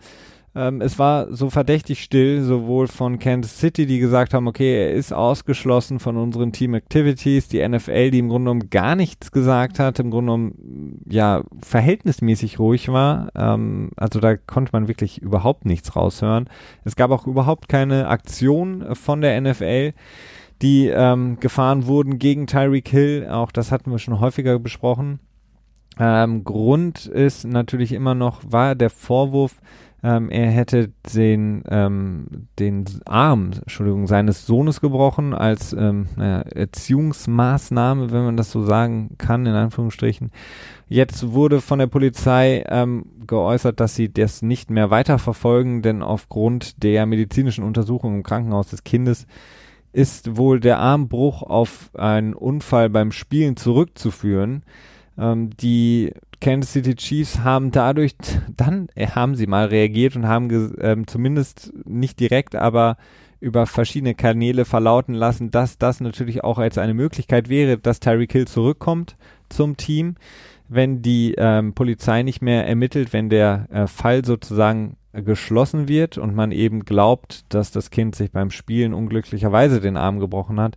ähm, es war so verdächtig still, sowohl von Kansas City, die gesagt haben, okay, er ist ausgeschlossen von unseren Team Activities, die NFL, die im Grunde genommen gar nichts gesagt hat, im Grunde genommen ja verhältnismäßig ruhig war. Ähm, also da konnte man wirklich überhaupt nichts raushören. Es gab auch überhaupt keine Aktion von der NFL die ähm, gefahren wurden gegen Tyreek Hill. Auch das hatten wir schon häufiger besprochen. Ähm, Grund ist natürlich immer noch, war der Vorwurf, ähm, er hätte den, ähm, den Arm, Entschuldigung, seines Sohnes gebrochen als ähm, naja, Erziehungsmaßnahme, wenn man das so sagen kann, in Anführungsstrichen. Jetzt wurde von der Polizei ähm, geäußert, dass sie das nicht mehr weiterverfolgen, denn aufgrund der medizinischen Untersuchung im Krankenhaus des Kindes ist wohl der Armbruch auf einen Unfall beim Spielen zurückzuführen. Ähm, die Kansas City Chiefs haben dadurch, dann äh, haben sie mal reagiert und haben ähm, zumindest nicht direkt, aber über verschiedene Kanäle verlauten lassen, dass das natürlich auch als eine Möglichkeit wäre, dass Tyreek Hill zurückkommt zum Team, wenn die ähm, Polizei nicht mehr ermittelt, wenn der äh, Fall sozusagen geschlossen wird und man eben glaubt, dass das Kind sich beim Spielen unglücklicherweise den Arm gebrochen hat,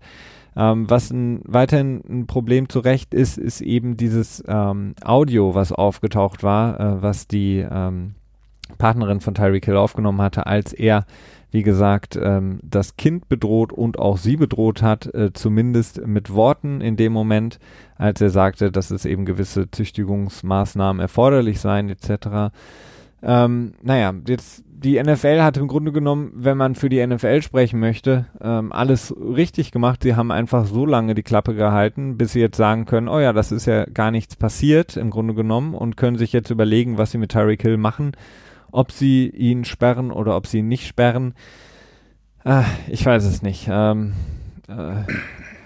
ähm, was ein, weiterhin ein Problem zu Recht ist, ist eben dieses ähm, Audio, was aufgetaucht war, äh, was die ähm, Partnerin von Tyreek Hill aufgenommen hatte, als er, wie gesagt, ähm, das Kind bedroht und auch sie bedroht hat, äh, zumindest mit Worten in dem Moment, als er sagte, dass es eben gewisse Züchtigungsmaßnahmen erforderlich seien, etc. Ähm, naja, jetzt die NFL hat im Grunde genommen, wenn man für die NFL sprechen möchte, ähm, alles richtig gemacht. Sie haben einfach so lange die Klappe gehalten, bis sie jetzt sagen können, oh ja, das ist ja gar nichts passiert im Grunde genommen und können sich jetzt überlegen, was sie mit Tyreek Hill machen, ob sie ihn sperren oder ob sie ihn nicht sperren. Ah, ich weiß es nicht. Ähm, äh,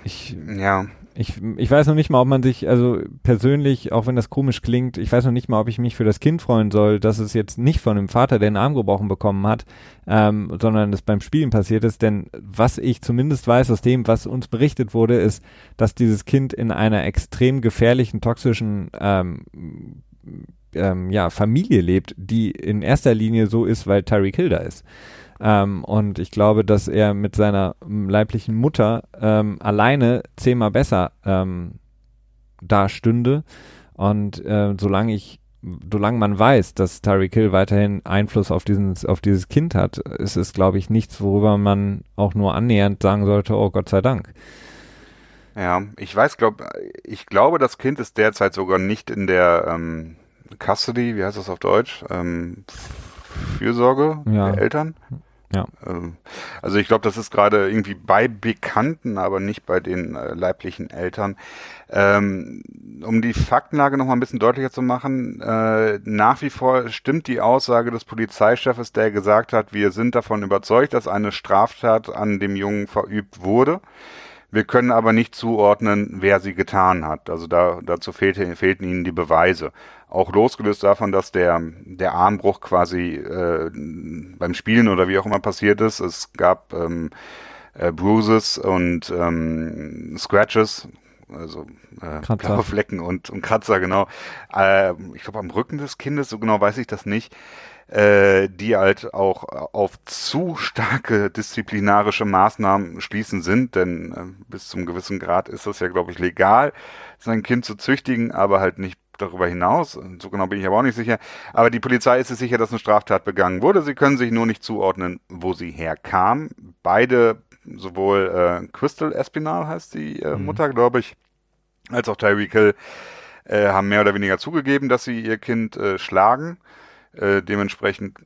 ich, ja. Ich, ich weiß noch nicht mal, ob man sich, also persönlich, auch wenn das komisch klingt, ich weiß noch nicht mal, ob ich mich für das Kind freuen soll, dass es jetzt nicht von dem Vater, der einen Arm gebrochen bekommen hat, ähm, sondern es beim Spielen passiert ist. Denn was ich zumindest weiß aus dem, was uns berichtet wurde, ist, dass dieses Kind in einer extrem gefährlichen, toxischen ähm, ähm, ja, Familie lebt, die in erster Linie so ist, weil Tyreek Hill da ist. Ähm, und ich glaube, dass er mit seiner leiblichen Mutter ähm, alleine zehnmal besser ähm, dastünde. Und äh, solange ich, solange man weiß, dass Tyreek Hill weiterhin Einfluss auf, diesen, auf dieses Kind hat, ist es, glaube ich, nichts, worüber man auch nur annähernd sagen sollte, oh Gott sei Dank. Ja, ich weiß, glaub, ich glaube, das Kind ist derzeit sogar nicht in der ähm, Custody, wie heißt das auf Deutsch? Ähm, Fürsorge Ja. der Eltern. Ja. Ähm, Also ich glaube, das ist gerade irgendwie bei Bekannten, aber nicht bei den äh, leiblichen Eltern. Ähm, um die Faktenlage noch mal ein bisschen deutlicher zu machen, äh, nach wie vor stimmt die Aussage des Polizeichefs, der gesagt hat, wir sind davon überzeugt, dass eine Straftat an dem Jungen verübt wurde. Wir können aber nicht zuordnen, wer sie getan hat. Also da, dazu fehlte, fehlten ihnen die Beweise. Auch losgelöst davon, dass der, der Armbruch quasi äh, beim Spielen oder wie auch immer passiert ist. Es gab ähm, äh, Bruises und ähm, Scratches, also äh, blaue Flecken und, und Kratzer, genau. Äh, ich glaube am Rücken des Kindes, so genau weiß ich das nicht äh, die halt auch auf zu starke disziplinarische Maßnahmen schließen sind, denn äh, bis zum gewissen Grad ist es ja, glaube ich, legal, sein Kind zu züchtigen, aber halt nicht darüber hinaus. So genau bin ich aber auch nicht sicher. Aber die Polizei ist sich sicher, dass eine Straftat begangen wurde. Sie können sich nur nicht zuordnen, wo sie herkam. Beide, sowohl äh, Crystal Espinal heißt die äh, Mutter, glaube ich, als auch Tyreek Hill, äh, haben mehr oder weniger zugegeben, dass sie ihr Kind äh, schlagen. Äh, dementsprechend,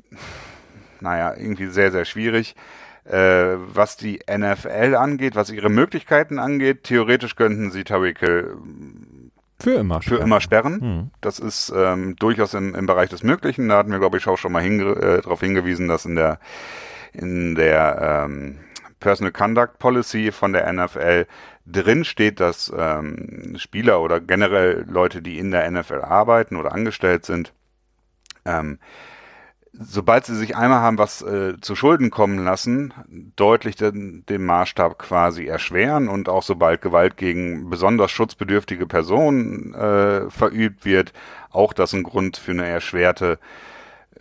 naja, irgendwie sehr, sehr schwierig. Äh, was die NFL angeht, was ihre Möglichkeiten angeht, theoretisch könnten sie Tyreek Hill Für immer. für sperren. immer sperren. Hm. Das ist ähm, durchaus im, im Bereich des Möglichen. Da hatten wir, glaube ich, auch schon mal hinge äh, darauf hingewiesen, dass in der in der ähm, Personal Conduct Policy von der NFL drin steht, dass ähm, Spieler oder generell Leute, die in der NFL arbeiten oder angestellt sind, ähm, sobald sie sich einmal haben was äh, zu Schulden kommen lassen, deutlich den, den Maßstab quasi erschweren und auch sobald Gewalt gegen besonders schutzbedürftige Personen äh, verübt wird, auch das ein Grund für eine erschwerte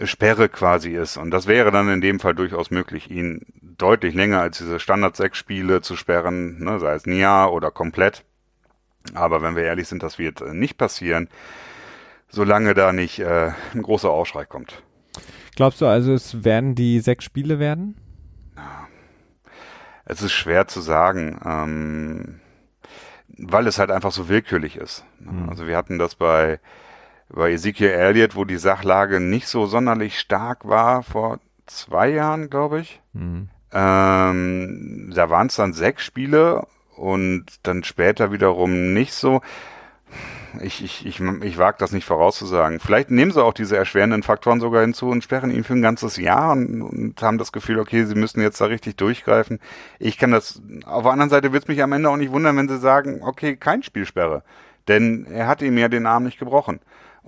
Sperre quasi ist. Und das wäre dann in dem Fall durchaus möglich, ihn deutlich länger als diese Standard sechs Spiele zu sperren, ne, sei es ein Jahr oder komplett. Aber wenn wir ehrlich sind, das wird äh, nicht passieren, solange da nicht äh, ein großer Aufschrei kommt. Glaubst du also, es werden die sechs Spiele werden? Es ist schwer zu sagen, ähm, weil es halt einfach so willkürlich ist. Mhm. Also wir hatten das bei, bei Ezekiel Elliott, wo die Sachlage nicht so sonderlich stark war vor zwei Jahren, glaube ich. Hm. Ähm, da waren es dann sechs Spiele und dann später wiederum nicht so. Ich, ich, ich, ich wage das nicht vorauszusagen. Vielleicht nehmen sie auch diese erschwerenden Faktoren sogar hinzu und sperren ihn für ein ganzes Jahr und, und haben das Gefühl, okay, sie müssen jetzt da richtig durchgreifen. Ich kann das, auf der anderen Seite wird es mich am Ende auch nicht wundern, wenn sie sagen, okay, kein Spielsperre. Denn er hat ihm ja den Arm nicht gebrochen.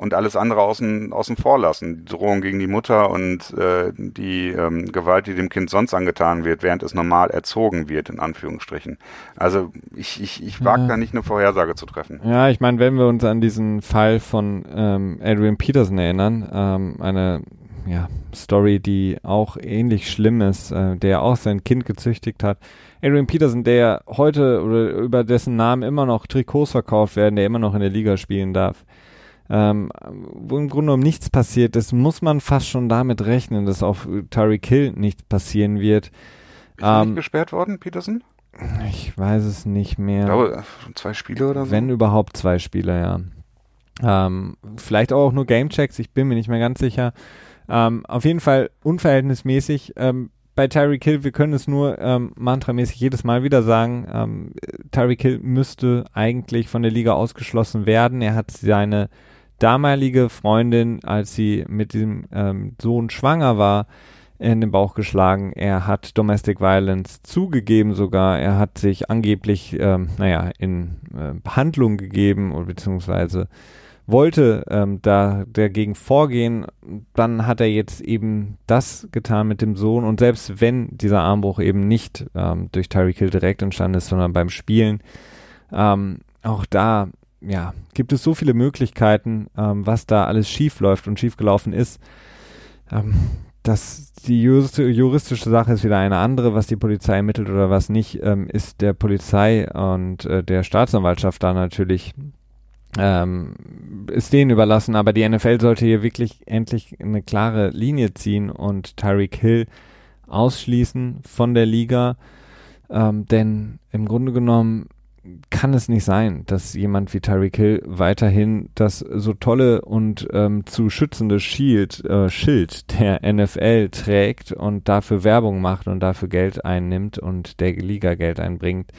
Und alles andere außen, außen vor lassen. Die Drohung gegen die Mutter und äh, die ähm, Gewalt, die dem Kind sonst angetan wird, während es normal erzogen wird, in Anführungsstrichen. Also ich, ich, ich wage Ja. da nicht eine Vorhersage zu treffen. Ja, ich meine, wenn wir uns an diesen Fall von ähm, Adrian Peterson erinnern, ähm, eine ja, Story, die auch ähnlich schlimm ist, äh, der auch sein Kind gezüchtigt hat. Adrian Peterson, der heute oder über dessen Namen immer noch Trikots verkauft werden, der immer noch in der Liga spielen darf, ähm, wo im Grunde genommen nichts passiert ist, muss man fast schon damit rechnen, dass auf Tyreek Hill nichts passieren wird. Ist er Ähm, nicht gesperrt worden, Peterson? Ich weiß es nicht mehr. Ich glaube, zwei Spiele oder so. Wenn überhaupt zwei Spieler, ja. Ähm, vielleicht auch nur Gamechecks, ich bin mir nicht mehr ganz sicher. Ähm, auf jeden Fall unverhältnismäßig. Ähm, bei Tyreek Hill, wir können es nur ähm, mantramäßig jedes Mal wieder sagen, ähm, Tyreek Hill müsste eigentlich von der Liga ausgeschlossen werden. Er hat seine damalige Freundin, als sie mit diesem ähm, Sohn schwanger war, in den Bauch geschlagen. Er hat Domestic Violence zugegeben sogar. Er hat sich angeblich, ähm, naja, in äh, Behandlung gegeben oder beziehungsweise wollte ähm, da dagegen vorgehen. Dann hat er jetzt eben das getan mit dem Sohn. Und selbst wenn dieser Armbruch eben nicht ähm, durch Tyreek Hill direkt entstanden ist, sondern beim Spielen, ähm, auch da ja, gibt es so viele Möglichkeiten, ähm, was da alles schief läuft und schief gelaufen ist. Ähm, das, die jurist- juristische Sache ist wieder eine andere, was die Polizei ermittelt oder was nicht, ähm, ist der Polizei und äh, der Staatsanwaltschaft da natürlich ähm, ist denen überlassen, aber die NFL sollte hier wirklich endlich eine klare Linie ziehen und Tyreek Hill ausschließen von der Liga, ähm, denn im Grunde genommen kann es nicht sein, dass jemand wie Tyreek Hill weiterhin das so tolle und ähm, zu schützende Shield, äh, Schild der NFL trägt und dafür Werbung macht und dafür Geld einnimmt und der Liga Geld einbringt.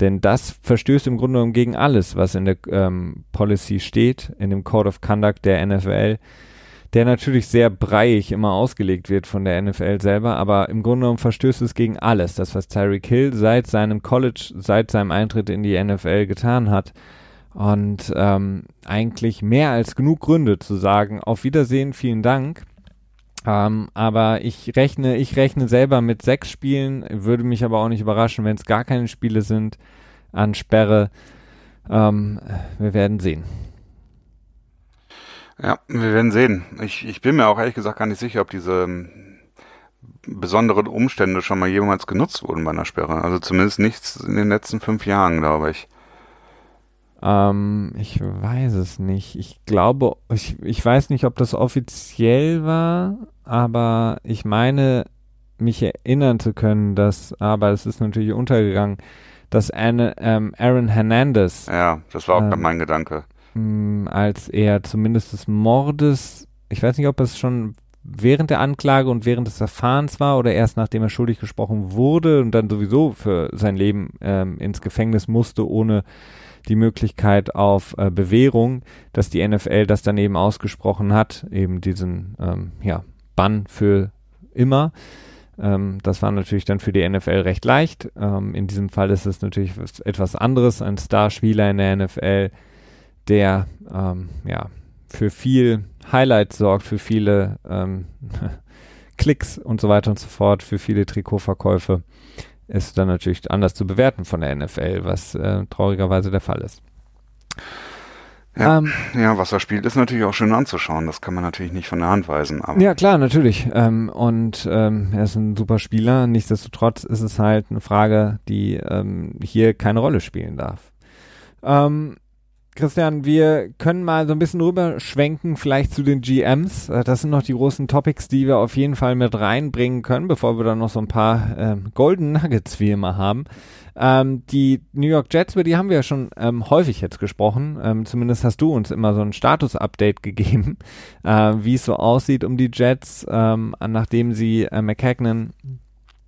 Denn das verstößt im Grunde genommen gegen alles, was in der ähm, Policy steht, in dem Code of Conduct der NFL der natürlich sehr breiig immer ausgelegt wird von der NFL selber, aber im Grunde genommen verstößt es gegen alles. Das, was Tyreek Hill seit seinem College, seit seinem Eintritt in die NFL getan hat. Und ähm, eigentlich mehr als genug Gründe zu sagen, auf Wiedersehen, vielen Dank. Ähm, aber ich rechne, ich rechne selber mit sechs Spielen, würde mich aber auch nicht überraschen, wenn es gar keine Spiele sind an Sperre. Ähm, wir werden sehen. Ja, wir werden sehen. Ich, ich bin mir auch ehrlich gesagt gar nicht sicher, ob diese ähm, besonderen Umstände schon mal jemals genutzt wurden bei einer Sperre. Also zumindest nichts in den letzten fünf Jahren, glaube ich. Ähm, ich weiß es nicht. Ich glaube, ich, ich weiß nicht, ob das offiziell war, aber ich meine, mich erinnern zu können, dass, aber es ist natürlich untergegangen, dass Anne, ähm, Aaron Hernandez. Ja, das war auch ähm, mein Gedanke als er zumindest des Mordes, ich weiß nicht, ob es schon während der Anklage und während des Verfahrens war oder erst nachdem er schuldig gesprochen wurde und dann sowieso für sein Leben ähm, ins Gefängnis musste, ohne die Möglichkeit auf äh, Bewährung, dass die NFL das dann eben ausgesprochen hat, eben diesen ähm, ja, Bann für immer. Ähm, das war natürlich dann für die NFL recht leicht. Ähm, in diesem Fall ist es natürlich etwas anderes. Ein Starspieler in der NFL der ähm, ja, für viel Highlight sorgt, für viele ähm, Klicks und so weiter und so fort, für viele Trikotverkäufe, ist dann natürlich anders zu bewerten von der NFL, was äh, traurigerweise der Fall ist. Ja, ähm, ja, was er spielt, ist natürlich auch schön anzuschauen. Das kann man natürlich nicht von der Hand weisen. Ja, klar, natürlich. Ähm, und ähm, er ist ein super Spieler. Nichtsdestotrotz ist es halt eine Frage, die ähm, hier keine Rolle spielen darf. Ähm, Christian, wir können mal so ein bisschen rüberschwenken, vielleicht zu den GMs. Äh, das sind noch die großen Topics, die wir auf jeden Fall mit reinbringen können, bevor wir dann noch so ein paar ähm, Golden Nuggets wie immer haben. Ähm, die New York Jets, über die haben wir ja schon ähm, häufig jetzt gesprochen. Ähm, zumindest hast du uns immer so ein Status-Update gegeben, äh, wie es so aussieht um die Jets, ähm, nachdem sie äh, McKagan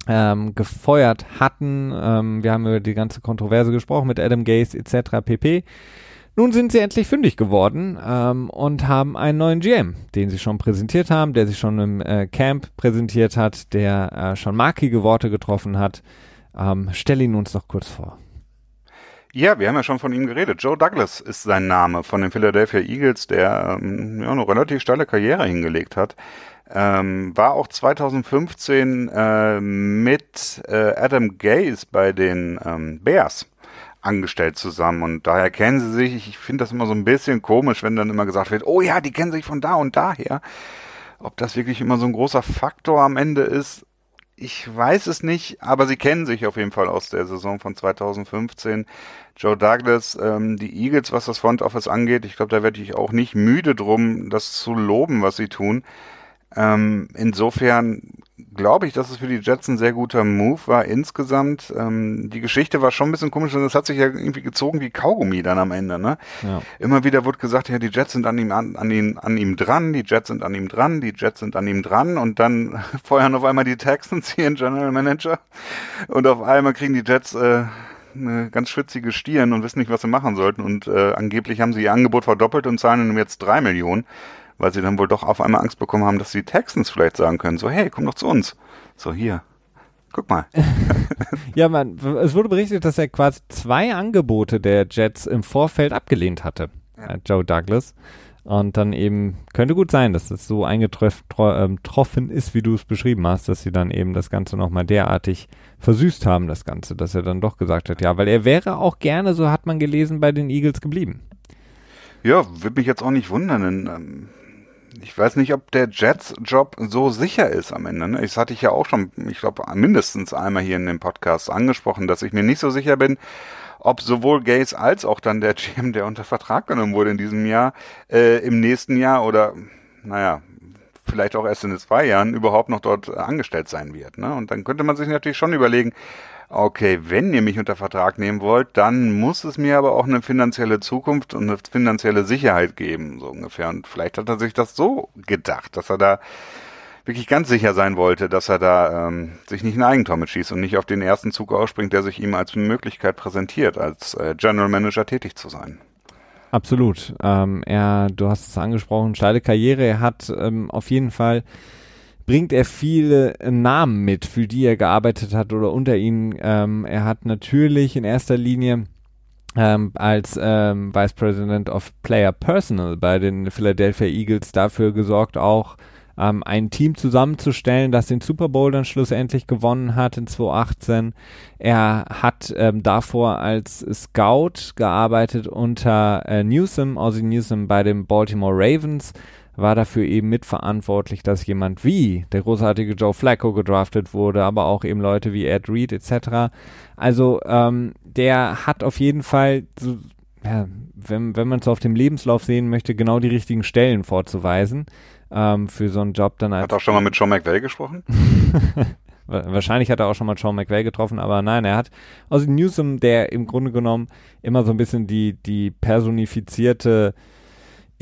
ähm, gefeuert hatten. Ähm, wir haben über die ganze Kontroverse gesprochen mit Adam Gaze etc. pp. Nun sind sie endlich fündig geworden ähm, und haben einen neuen GM, den sie schon präsentiert haben, der sich schon im äh, Camp präsentiert hat, der äh, schon markige Worte getroffen hat. Ähm, stell ihn uns doch kurz vor. Ja, wir haben ja schon von ihm geredet. Joe Douglas ist sein Name von den Philadelphia Eagles, der ähm, ja, eine relativ steile Karriere hingelegt hat. Ähm, war auch 2015 äh, mit äh, Adam Gaze bei den ähm, Bears angestellt zusammen und daher kennen sie sich. Ich finde das immer so ein bisschen komisch, wenn dann immer gesagt wird, oh ja, die kennen sich von da und daher. Ob das wirklich immer so ein großer Faktor am Ende ist, ich weiß es nicht, aber sie kennen sich auf jeden Fall aus der Saison von 2015. Joe Douglas, ähm, die Eagles, was das Front Office angeht, ich glaube, da werde ich auch nicht müde drum, das zu loben, was sie tun. Ähm, insofern glaube ich, dass es für die Jets ein sehr guter Move war insgesamt. Ähm, die Geschichte war schon ein bisschen komisch und es hat sich ja irgendwie gezogen wie Kaugummi dann am Ende. Ne? Ja. Immer wieder wurde gesagt, ja, die Jets sind an ihm, an, an, ihn, an ihm dran, die Jets sind an ihm dran, die Jets sind an ihm dran und dann feuern auf einmal die Texans hier in General Manager und auf einmal kriegen die Jets äh, eine ganz schwitzige Stirn und wissen nicht, was sie machen sollten und äh, angeblich haben sie ihr Angebot verdoppelt und zahlen ihm jetzt drei Millionen weil sie dann wohl doch auf einmal Angst bekommen haben, dass die Texans vielleicht sagen können, so hey, komm doch zu uns. So hier, guck mal. ja, man, es wurde berichtet, dass er quasi zwei Angebote der Jets im Vorfeld abgelehnt hatte, ja. Äh, Joe Douglas. Und dann eben, könnte gut sein, dass es so eingetroffen ähm, ist, wie du es beschrieben hast, dass sie dann eben das Ganze nochmal derartig versüßt haben, das Ganze, dass er dann doch gesagt hat, ja, weil er wäre auch gerne, so hat man gelesen, bei den Eagles geblieben. Ja, würde mich jetzt auch nicht wundern, denn ähm, ich weiß nicht, ob der Jets-Job so sicher ist am Ende. Ne? Das hatte ich ja auch schon, ich glaube, mindestens einmal hier in dem Podcast angesprochen, dass ich mir nicht so sicher bin, ob sowohl Gaze als auch dann der GM, der unter Vertrag genommen wurde in diesem Jahr, äh, im nächsten Jahr oder, naja, vielleicht auch erst in zwei Jahren überhaupt noch dort angestellt sein wird. Ne? Und dann könnte man sich natürlich schon überlegen, okay, wenn ihr mich unter Vertrag nehmen wollt, dann muss es mir aber auch eine finanzielle Zukunft und eine finanzielle Sicherheit geben, so ungefähr. Und vielleicht hat er sich das so gedacht, dass er da wirklich ganz sicher sein wollte, dass er da ähm, sich nicht ein Eigentor mitschießt und nicht auf den ersten Zug ausspringt, der sich ihm als Möglichkeit präsentiert, als äh, General Manager tätig zu sein. Absolut. Ähm, er, du hast es angesprochen, steile Karriere. Er hat ähm, auf jeden Fall bringt er viele Namen mit, für die er gearbeitet hat oder unter ihnen. Ähm, er hat natürlich in erster Linie ähm, als ähm, Vice President of Player Personal bei den Philadelphia Eagles dafür gesorgt, auch ähm, ein Team zusammenzustellen, das den Super Bowl dann schlussendlich gewonnen hat in 2018. Er hat ähm, davor als Scout gearbeitet unter äh, Newsom, Ozzy Newsom bei den Baltimore Ravens, war dafür eben mitverantwortlich, dass jemand wie der großartige Joe Flacco gedraftet wurde, aber auch eben Leute wie Ed Reed etc. Also ähm, der hat auf jeden Fall so, ja, wenn, wenn man es auf dem Lebenslauf sehen möchte, genau die richtigen Stellen vorzuweisen ähm, für so einen Job dann als. Hat er auch schon mal mit Sean McVay gesprochen? Wahrscheinlich hat er auch schon mal Sean McVay getroffen, aber nein, er hat also Newsom, der im Grunde genommen immer so ein bisschen die, die personifizierte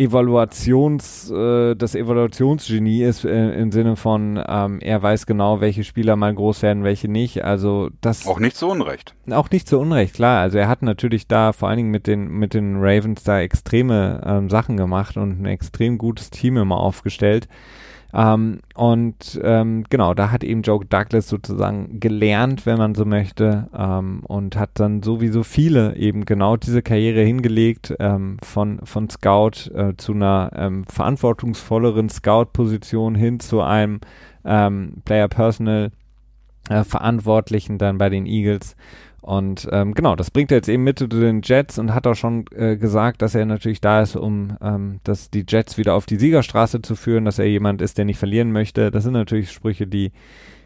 Evaluations, äh, das Evaluationsgenie ist äh, im Sinne von, ähm, er weiß genau, welche Spieler mal groß werden, welche nicht. Also das auch nicht zu Unrecht. Auch nicht zu Unrecht, klar. Also er hat natürlich da vor allen Dingen mit den mit den Ravens da extreme ähm, Sachen gemacht und ein extrem gutes Team immer aufgestellt. Ähm, und ähm, genau, da hat eben Joe Douglas sozusagen gelernt, wenn man so möchte, ähm, und hat dann sowieso viele eben genau diese Karriere hingelegt, ähm, von, von Scout äh, zu einer ähm, verantwortungsvolleren Scout-Position hin zu einem ähm, Player Personal äh, Verantwortlichen dann bei den Eagles und ähm, genau, das bringt er jetzt eben mit zu den Jets und hat auch schon äh, gesagt, dass er natürlich da ist, um ähm, dass die Jets wieder auf die Siegerstraße zu führen, dass er jemand ist, der nicht verlieren möchte. Das sind natürlich Sprüche, die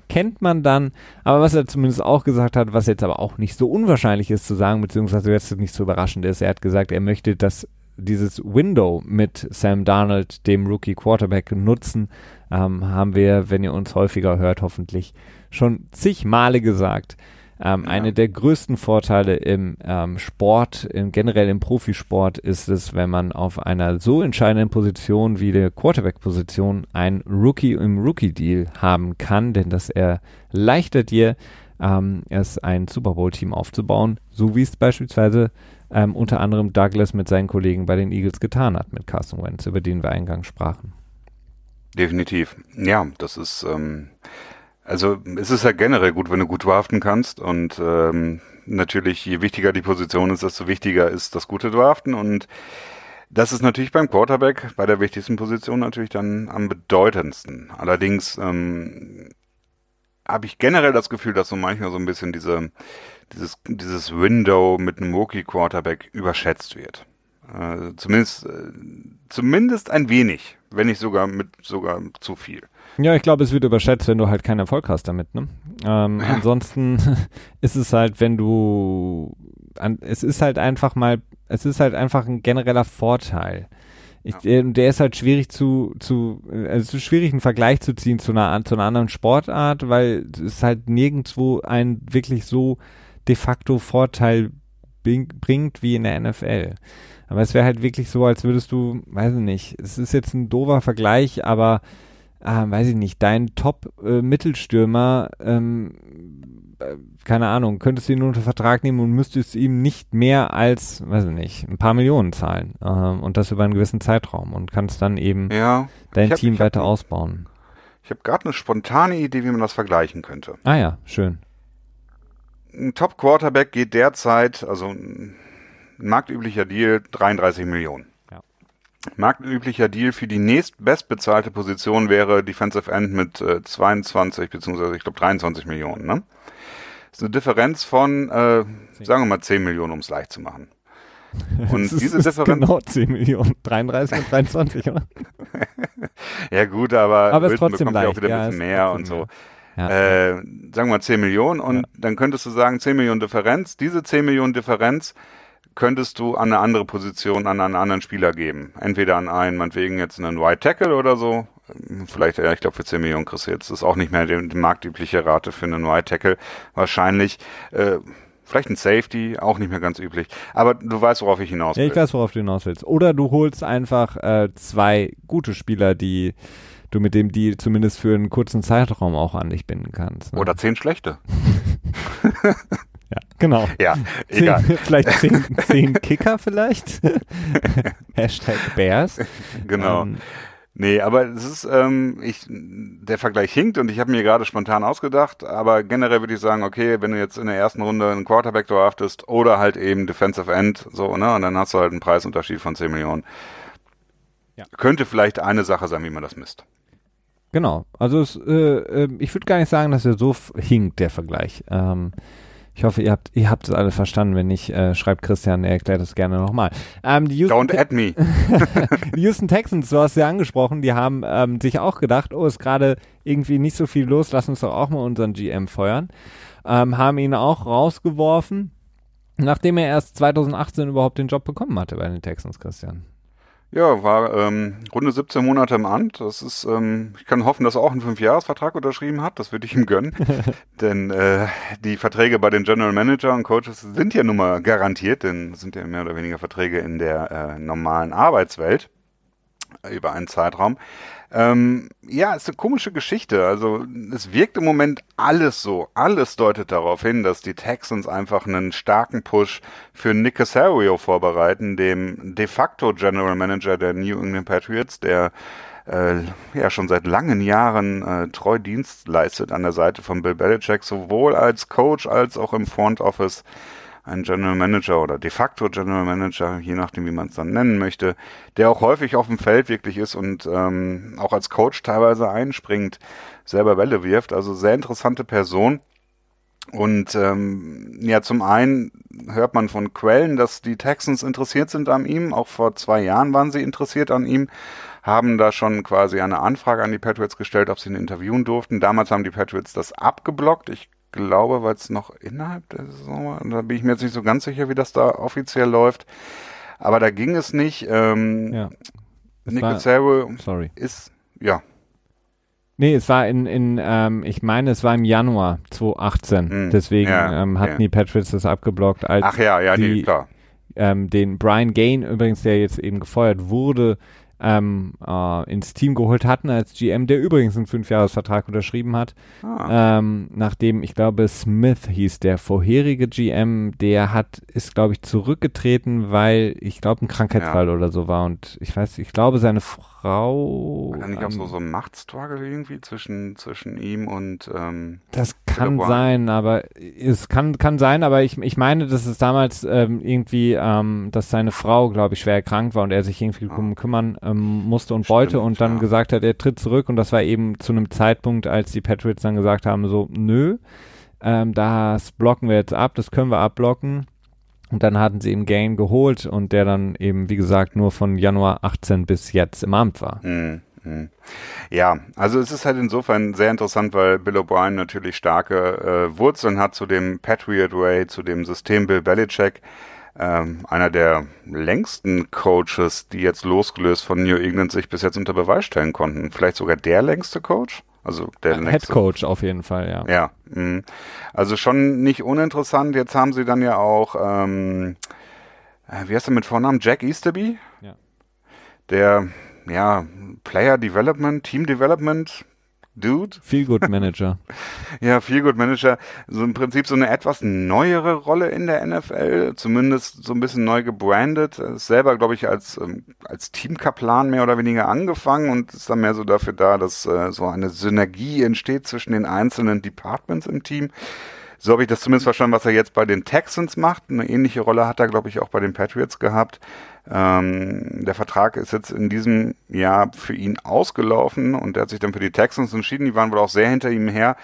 kennt man dann. Aber was er zumindest auch gesagt hat, was jetzt aber auch nicht so unwahrscheinlich ist zu sagen, beziehungsweise jetzt nicht so überraschend ist, er hat gesagt, er möchte dass dieses Window mit Sam Darnold, dem Rookie Quarterback, nutzen. Ähm, haben wir, wenn ihr uns häufiger hört, hoffentlich schon zig Male gesagt. Ähm, ja. Eine der größten Vorteile im ähm, Sport, im, generell im Profisport, ist es, wenn man auf einer so entscheidenden Position wie der Quarterback-Position ein Rookie im Rookie-Deal haben kann, denn das erleichtert dir, ähm, es ein Super Bowl-Team aufzubauen, so wie es beispielsweise ähm, unter anderem Douglas mit seinen Kollegen bei den Eagles getan hat, mit Carson Wentz, über den wir eingangs sprachen. Definitiv. Ja, das ist ähm, also es ist ja generell gut, wenn du gut draften kannst und ähm, natürlich, je wichtiger die Position ist, desto wichtiger ist das gute Draften und das ist natürlich beim Quarterback, bei der wichtigsten Position natürlich dann am bedeutendsten. Allerdings ähm, habe ich generell das Gefühl, dass so manchmal so ein bisschen diese, dieses, dieses Window mit einem Rookie-Quarterback überschätzt wird. Äh, zumindest, äh, zumindest ein wenig, wenn nicht sogar mit sogar zu viel. Ja, ich glaube, es wird überschätzt, wenn du halt keinen Erfolg hast damit. Ne? Ähm, ja. Ansonsten ist es halt, wenn du, an, es ist halt einfach mal, es ist halt einfach ein genereller Vorteil. Ich, ja. der ist halt schwierig zu, zu, also es ist schwierig, einen Vergleich zu ziehen zu einer, zu einer anderen Sportart, weil es halt nirgendwo ein wirklich so de facto Vorteil bringt wie in der NFL. Aber es wäre halt wirklich so, als würdest du, weiß ich nicht, es ist jetzt ein doofer Vergleich, aber ah, weiß ich nicht, dein Top-Mittelstürmer, äh, ähm, äh, keine Ahnung, könntest du ihn unter Vertrag nehmen und müsstest ihm nicht mehr als, weiß ich nicht, ein paar Millionen zahlen. Äh, und das über einen gewissen Zeitraum und kannst dann eben ja, dein hab, Team weiter hab, ausbauen. Ich habe gerade eine spontane Idee, wie man das vergleichen könnte. Ah ja, schön. Ein Top-Quarterback geht derzeit, also ein marktüblicher Deal, 33 Millionen. Marktüblicher Deal für die nächstbestbezahlte Position wäre Defensive End mit äh, 22 beziehungsweise ich glaube 23 Millionen. Ne? Das ist eine Differenz von, äh, sagen wir mal 10 Millionen, um es leicht zu machen. Und das diese ist Differenz. Genau 10 Millionen. 33 und 23, oder? ja, gut, aber, aber es trotzdem leicht. ja auch wieder ja, ein bisschen mehr und so. Ja. Äh, sagen wir mal 10 Millionen und ja. dann könntest du sagen 10 Millionen Differenz. Diese 10 Millionen Differenz könntest du an eine andere Position, an einen anderen Spieler geben. Entweder an einen, meinetwegen jetzt einen White Tackle oder so, Vielleicht, ja, ich glaube, für 10 Millionen kriegst du jetzt. Das ist auch nicht mehr die, die marktübliche Rate für einen Right Tackle. Wahrscheinlich. Äh, Vielleicht ein Safety, auch nicht mehr ganz üblich. Aber du weißt, worauf ich hinaus will. Ja, ich weiß, worauf du hinaus willst. Oder du holst einfach äh, zwei gute Spieler, die du mit dem Deal zumindest für einen kurzen Zeitraum auch an dich binden kannst. Ne? Oder zehn schlechte. ja, genau. Ja, zehn, egal. Vielleicht zehn, zehn Kicker vielleicht. Hashtag Bears. Genau. Ähm, Nee, aber es ist, ähm, ich, der Vergleich hinkt und ich habe mir gerade spontan ausgedacht, aber generell würde ich sagen, okay, wenn du jetzt in der ersten Runde einen Quarterback draftest oder halt eben Defensive End, so, ne, und dann hast du halt einen Preisunterschied von 10 Millionen. Ja. Könnte vielleicht eine Sache sein, wie man das misst. Genau, also es, äh, ähm, ich würde gar nicht sagen, dass er so hinkt, der Vergleich. Ähm, ich hoffe, ihr habt ihr habt es alle verstanden. Wenn nicht, äh, schreibt Christian, er erklärt es gerne nochmal. Ähm, Don't add me. die Houston Texans, du hast ja angesprochen, die haben ähm, sich auch gedacht, oh, ist gerade irgendwie nicht so viel los, lass uns doch auch mal unseren GM feuern. Ähm, haben ihn auch rausgeworfen, nachdem er erst 2018 überhaupt den Job bekommen hatte bei den Texans, Christian. Ja, war ähm, runde 17 Monate im Amt. Das ist, ähm, ich kann hoffen, dass er auch einen Fünfjahresvertrag unterschrieben hat. Das würde ich ihm gönnen. denn äh, die Verträge bei den General Manager und Coaches sind ja nun mal garantiert, denn sind ja mehr oder weniger Verträge in der äh, normalen Arbeitswelt über einen Zeitraum. Ähm, ja, ist eine komische Geschichte. Also es wirkt im Moment alles so. Alles deutet darauf hin, dass die Texans einfach einen starken Push für Nick Casario vorbereiten, dem de facto General Manager der New England Patriots, der äh, ja schon seit langen Jahren äh, treu Dienst leistet an der Seite von Bill Belichick, sowohl als Coach als auch im Front Office ein General Manager oder de facto General Manager, je nachdem, wie man es dann nennen möchte, der auch häufig auf dem Feld wirklich ist und ähm, auch als Coach teilweise einspringt, selber Welle wirft. Also sehr interessante Person. Und ähm, ja, zum einen hört man von Quellen, dass die Texans interessiert sind an ihm. Auch vor zwei Jahren waren sie interessiert an ihm, haben da schon quasi eine Anfrage an die Patriots gestellt, ob sie ihn interviewen durften. Damals haben die Patriots das abgeblockt. Ich glaube, weil es noch innerhalb der Saison war. Da bin ich mir jetzt nicht so ganz sicher, wie das da offiziell läuft. Aber da ging es nicht. Ähm, ja. Nick sorry. ist, ja. Nee, es war in, in ähm, ich meine, es war im Januar 2018. Hm, Deswegen ja, ähm, hatten ja. die Patriots das abgeblockt, als Ach ja, ja, die, nee, klar. Ähm, den Brian Gain übrigens, der jetzt eben gefeuert wurde, ähm, äh, ins Team geholt hatten als GM, der übrigens einen Fünfjahresvertrag unterschrieben hat. Ah. Ähm, nachdem, ich glaube, Smith hieß der vorherige GM, der hat, ist, glaube ich, zurückgetreten, weil ich glaube, ein Krankheitsfall ja. oder so war. Und ich weiß, ich glaube, seine Frau. War da nicht ähm, auch so, so ein Machtstruggle irgendwie zwischen, zwischen ihm und. Ähm, das kann sein, aber es kann, kann sein, aber ich, ich meine, dass es damals ähm, irgendwie, ähm, dass seine Frau, glaube ich, schwer erkrankt war und er sich irgendwie ah. kümmern ähm, musste und Stimmt, wollte und dann ja. gesagt hat, er tritt zurück und das war eben zu einem Zeitpunkt, als die Patriots dann gesagt haben, so, nö, ähm, das blocken wir jetzt ab, das können wir abblocken. Und dann hatten sie eben Gain geholt und der dann eben, wie gesagt, nur von Januar 18 bis jetzt im Amt war. Mhm. Ja, also es ist halt insofern sehr interessant, weil Bill O'Brien natürlich starke äh, Wurzeln hat zu dem Patriot Way, zu dem System Bill Belichick ähm, einer der längsten Coaches, die jetzt losgelöst von New England sich bis jetzt unter Beweis stellen konnten. Vielleicht sogar der längste Coach? Also der Head längste. Coach auf jeden Fall, ja. Ja, mh. also schon nicht uninteressant. Jetzt haben sie dann ja auch, ähm, äh, wie heißt er mit Vornamen? Jack Easterby? Ja. Der, ja, Player Development, Team Development Dude. Feel Good Manager. ja, Feel Good Manager. So im Prinzip so eine etwas neuere Rolle in der NFL, zumindest so ein bisschen neu gebrandet. Ist selber, glaube ich, als, ähm, als Teamkaplan mehr oder weniger angefangen und ist dann mehr so dafür da, dass äh, so eine Synergie entsteht zwischen den einzelnen Departments im Team. So habe ich das zumindest verstanden, was er jetzt bei den Texans macht. Eine ähnliche Rolle hat er, glaube ich, auch bei den Patriots gehabt. Ähm, der Vertrag ist jetzt in diesem Jahr für ihn ausgelaufen und er hat sich dann für die Texans entschieden. Die waren wohl auch sehr hinter ihm her.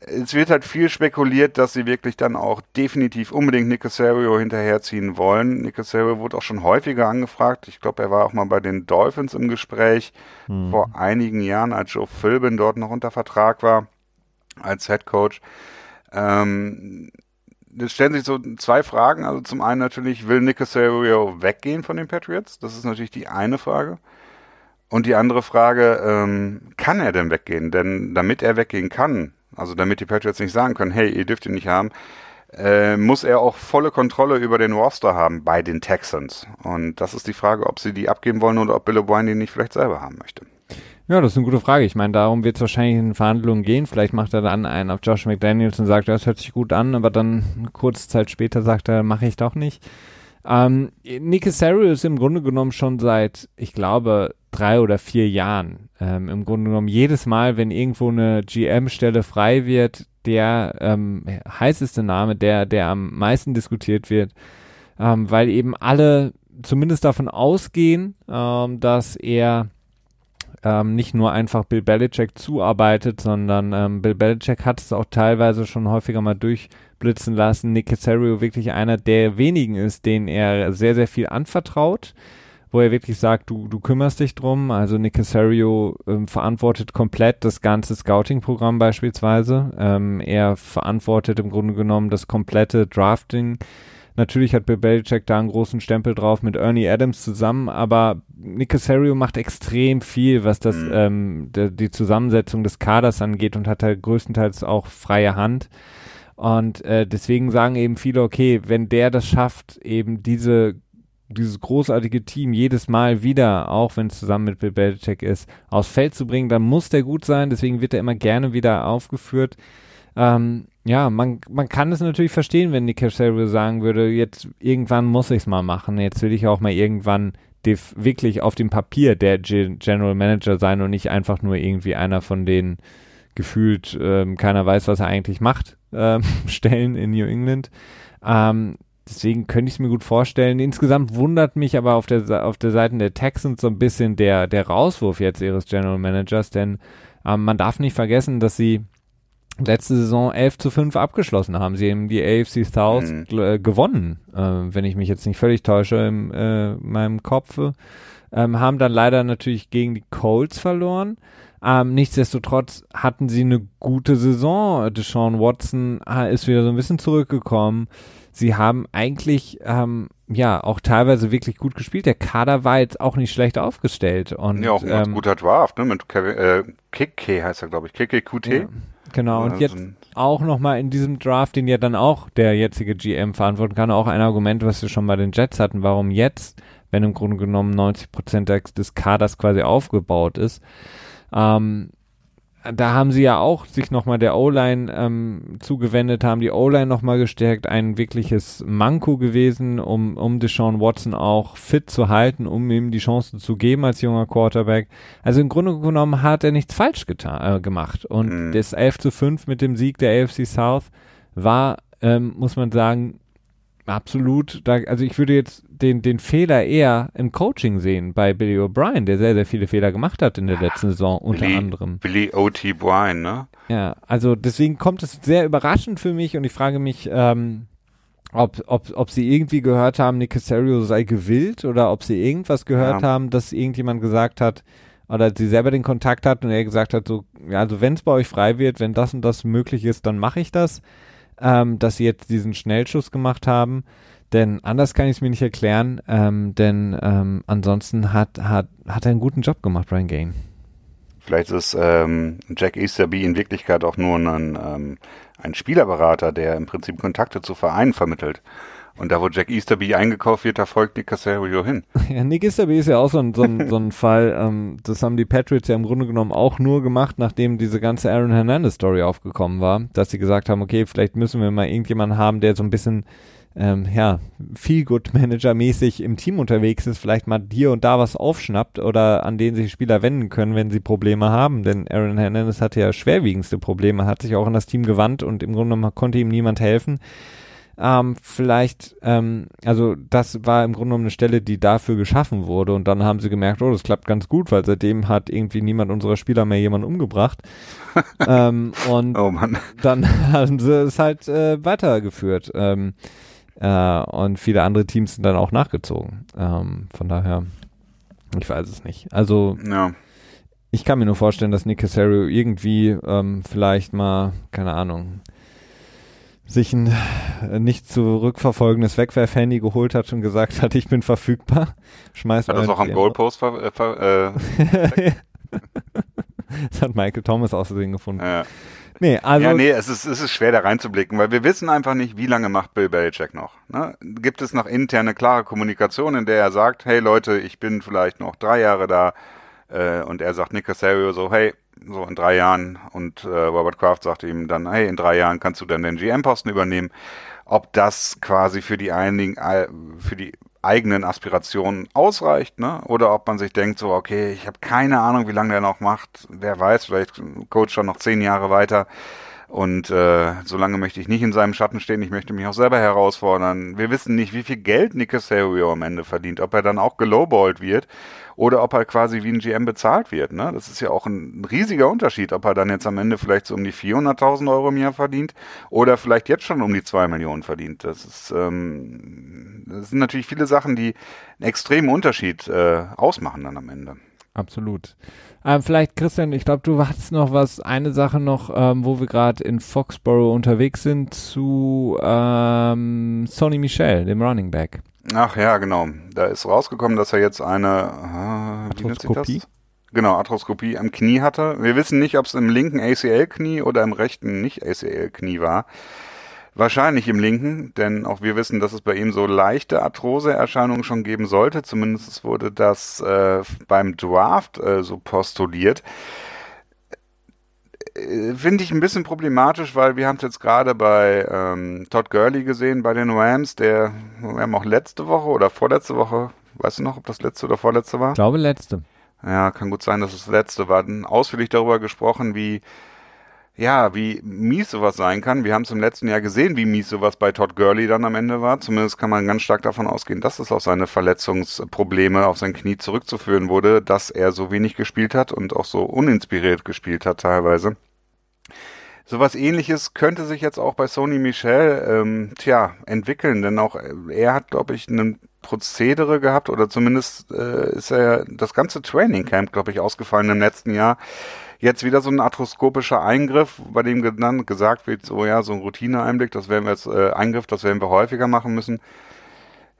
Es wird halt viel spekuliert, dass sie wirklich dann auch definitiv unbedingt Nick Casario hinterherziehen wollen. Nick Casario wurde auch schon häufiger angefragt. Ich glaube, er war auch mal bei den Dolphins im Gespräch hm. vor einigen Jahren, als Joe Philbin dort noch unter Vertrag war als Head Coach. Ähm, es stellen sich so zwei Fragen. Also zum einen natürlich, will Nick Casario weggehen von den Patriots? Das ist natürlich die eine Frage. Und die andere Frage, ähm, kann er denn weggehen? Denn damit er weggehen kann, also damit die Patriots nicht sagen können, hey, ihr dürft ihn nicht haben, äh, muss er auch volle Kontrolle über den Roster haben bei den Texans. Und das ist die Frage, ob sie die abgeben wollen oder ob Bill O'Brien die nicht vielleicht selber haben möchte. Ja, das ist eine gute Frage. Ich meine, darum wird es wahrscheinlich in Verhandlungen gehen. Vielleicht macht er dann einen auf Josh McDaniels und sagt, das hört sich gut an, aber dann kurze Zeit später sagt er, mache ich doch nicht. Ähm, Nick Casario ist im Grunde genommen schon seit, ich glaube, drei oder vier Jahren. Ähm, Im Grunde genommen jedes Mal, wenn irgendwo eine GM-Stelle frei wird, der ähm, heißeste Name, der, der am meisten diskutiert wird, ähm, weil eben alle zumindest davon ausgehen, ähm, dass er ähm, nicht nur einfach Bill Belichick zuarbeitet, sondern ähm, Bill Belichick hat es auch teilweise schon häufiger mal durchblitzen lassen. Nick Casario wirklich einer der wenigen ist, denen er sehr, sehr viel anvertraut wo er wirklich sagt, du, du kümmerst dich drum. Also Nick Casario ähm, verantwortet komplett das ganze Scouting-Programm beispielsweise. Ähm, er verantwortet im Grunde genommen das komplette Drafting. Natürlich hat Bill Belichick da einen großen Stempel drauf mit Ernie Adams zusammen, aber Nick Casario macht extrem viel, was das mhm. ähm, de, die Zusammensetzung des Kaders angeht und hat da größtenteils auch freie Hand. Und äh, deswegen sagen eben viele, okay, wenn der das schafft, eben diese dieses großartige Team jedes Mal wieder, auch wenn es zusammen mit Bill Belichick ist, aufs Feld zu bringen, dann muss der gut sein. Deswegen wird er immer gerne wieder aufgeführt. Ähm, ja, man, man kann es natürlich verstehen, wenn Nick Casario sagen würde, jetzt irgendwann muss ich es mal machen. Jetzt will ich auch mal irgendwann wirklich auf dem Papier der G General Manager sein und nicht einfach nur irgendwie einer von den gefühlt ähm, keiner weiß, was er eigentlich macht, ähm, Stellen in New England. Ähm, Deswegen könnte ich es mir gut vorstellen. Insgesamt wundert mich aber auf der, auf der Seite der Texans so ein bisschen der, der Rauswurf jetzt ihres General Managers, denn ähm, man darf nicht vergessen, dass sie letzte Saison 11 zu 5 abgeschlossen haben. Sie haben die AFC South mhm. äh, gewonnen, äh, wenn ich mich jetzt nicht völlig täusche in äh, meinem Kopf. Ähm, haben dann leider natürlich gegen die Colts verloren. Ähm, nichtsdestotrotz hatten sie eine gute Saison. Deshaun Watson ist wieder so ein bisschen zurückgekommen sie haben eigentlich ähm, ja auch teilweise wirklich gut gespielt. Der Kader war jetzt auch nicht schlecht aufgestellt. Und, ja, auch ein ähm, guter Draft, ne? Mit Kevin, äh, Kike heißt er, glaube ich. Kike QT. Ja, genau, und jetzt auch nochmal in diesem Draft, den ja dann auch der jetzige GM verantworten kann, auch ein Argument, was wir schon bei den Jets hatten, warum jetzt, wenn im Grunde genommen 90 Prozent des Kaders quasi aufgebaut ist. Ähm, da haben sie ja auch sich nochmal der O-Line ähm, zugewendet, haben die O-Line nochmal gestärkt, ein wirkliches Manko gewesen, um, um Deshaun Watson auch fit zu halten, um ihm die Chance zu geben als junger Quarterback. Also im Grunde genommen hat er nichts falsch getan, äh, gemacht. Und mhm. das 11 zu 5 mit dem Sieg der AFC South war, ähm, muss man sagen, absolut, da, also ich würde jetzt den, den Fehler eher im Coaching sehen bei Billy O'Brien, der sehr, sehr viele Fehler gemacht hat in der letzten Saison, unter Billy, anderem. Billy O.T. Bryan, ne? Ja, also deswegen kommt es sehr überraschend für mich und ich frage mich, ähm, ob, ob, ob sie irgendwie gehört haben, Nick Casario sei gewillt oder ob sie irgendwas gehört ja. haben, dass irgendjemand gesagt hat, oder sie selber den Kontakt hat und er gesagt hat, so, ja, also wenn es bei euch frei wird, wenn das und das möglich ist, dann mache ich das ähm, dass sie jetzt diesen Schnellschuss gemacht haben. Denn anders kann ich es mir nicht erklären, ähm, denn ähm, ansonsten hat, hat, hat er einen guten Job gemacht, Brian Gain. Vielleicht ist ähm, Jack Easterby in Wirklichkeit auch nur ein, ähm, ein Spielerberater, der im Prinzip Kontakte zu Vereinen vermittelt. Und da, wo Jack Easterby eingekauft wird, da folgt Nick Casario hin. Ja, Nick Easterby ist ja auch so ein, so ein, so ein Fall. Ähm, das haben die Patriots ja im Grunde genommen auch nur gemacht, nachdem diese ganze Aaron Hernandez-Story aufgekommen war, dass sie gesagt haben, okay, vielleicht müssen wir mal irgendjemanden haben, der so ein bisschen ähm, ja, Feel-Good-Manager-mäßig im Team unterwegs ist, vielleicht mal hier und da was aufschnappt oder an den sich Spieler wenden können, wenn sie Probleme haben. Denn Aaron Hernandez hatte ja schwerwiegendste Probleme, hat sich auch an das Team gewandt und im Grunde genommen konnte ihm niemand helfen. Ähm, vielleicht, ähm, also das war im Grunde genommen eine Stelle, die dafür geschaffen wurde und dann haben sie gemerkt, oh, das klappt ganz gut, weil seitdem hat irgendwie niemand unserer Spieler mehr jemanden umgebracht. ähm, und oh dann haben sie es halt äh, weitergeführt. Ähm, äh, und viele andere Teams sind dann auch nachgezogen. Ähm, von daher, ich weiß es nicht. Also ja. ich kann mir nur vorstellen, dass Nick Casario irgendwie ähm, vielleicht mal, keine Ahnung, sich ein äh, nicht zurückverfolgendes Wegwerfhandy geholt hat und gesagt hat, ich bin verfügbar. Schmeißt hat das auch am Goalpost ver, äh, ver äh, Das hat Michael Thomas außerdem gefunden. Ja. Nee, also. Ja, nee, es ist, es ist schwer da reinzublicken, weil wir wissen einfach nicht, wie lange macht Bill Belichick noch. Ne? Gibt es noch interne, klare Kommunikation, in der er sagt, hey Leute, ich bin vielleicht noch drei Jahre da, äh, und er sagt Nick Casario so, hey, so in drei Jahren, und äh, Robert Kraft sagt ihm dann, hey, in drei Jahren kannst du dann den GM-Posten übernehmen. Ob das quasi für die einigen, für die eigenen Aspirationen ausreicht, ne? Oder ob man sich denkt, so, okay, ich habe keine Ahnung, wie lange der noch macht. Wer weiß, vielleicht coacht er noch zehn Jahre weiter. Und äh, solange möchte ich nicht in seinem Schatten stehen, ich möchte mich auch selber herausfordern. Wir wissen nicht, wie viel Geld Nick Casario am Ende verdient, ob er dann auch gelowballt wird oder ob er quasi wie ein GM bezahlt wird. Ne? Das ist ja auch ein riesiger Unterschied, ob er dann jetzt am Ende vielleicht so um die 400.000 Euro im Jahr verdient oder vielleicht jetzt schon um die 2 Millionen verdient. Das, ist, ähm, das sind natürlich viele Sachen, die einen extremen Unterschied äh, ausmachen dann am Ende. Absolut. Ähm, vielleicht, Christian, ich glaube, du hattest noch was, eine Sache noch, ähm, wo wir gerade in Foxborough unterwegs sind, zu ähm, Sonny Michel, dem Running Back. Ach ja, genau. Da ist rausgekommen, dass er jetzt eine äh, Arthroskopie. Genau, Arthroskopie am Knie hatte. Wir wissen nicht, ob es im linken ACL-Knie oder im rechten Nicht-ACL-Knie war. Wahrscheinlich im linken, denn auch wir wissen, dass es bei ihm so leichte Arthroseerscheinungen schon geben sollte. Zumindest wurde das äh, beim Draft äh, so postuliert. Äh, finde ich ein bisschen problematisch, weil wir haben es jetzt gerade bei ähm, Todd Gurley gesehen, bei den Rams, der, wir haben auch letzte Woche oder vorletzte Woche, weißt du noch, ob das letzte oder vorletzte war? Ich glaube letzte. Ja, kann gut sein, dass es das letzte war. Dann ausführlich darüber gesprochen, wie ja, wie mies sowas sein kann. Wir haben es im letzten Jahr gesehen, wie mies sowas bei Todd Gurley dann am Ende war. Zumindest kann man ganz stark davon ausgehen, dass es auf seine Verletzungsprobleme auf sein Knie zurückzuführen wurde, dass er so wenig gespielt hat und auch so uninspiriert gespielt hat teilweise. Sowas ähnliches könnte sich jetzt auch bei Sony Michel ähm, tja, entwickeln, denn auch er hat, glaube ich, einen Prozedere gehabt oder zumindest äh, ist er das ganze Training Camp, glaube ich, ausgefallen im letzten Jahr. Jetzt wieder so ein arthroskopischer Eingriff, bei dem dann gesagt wird, so ja, so ein Routineeinblick, das werden wir jetzt äh, Eingriff, das werden wir häufiger machen müssen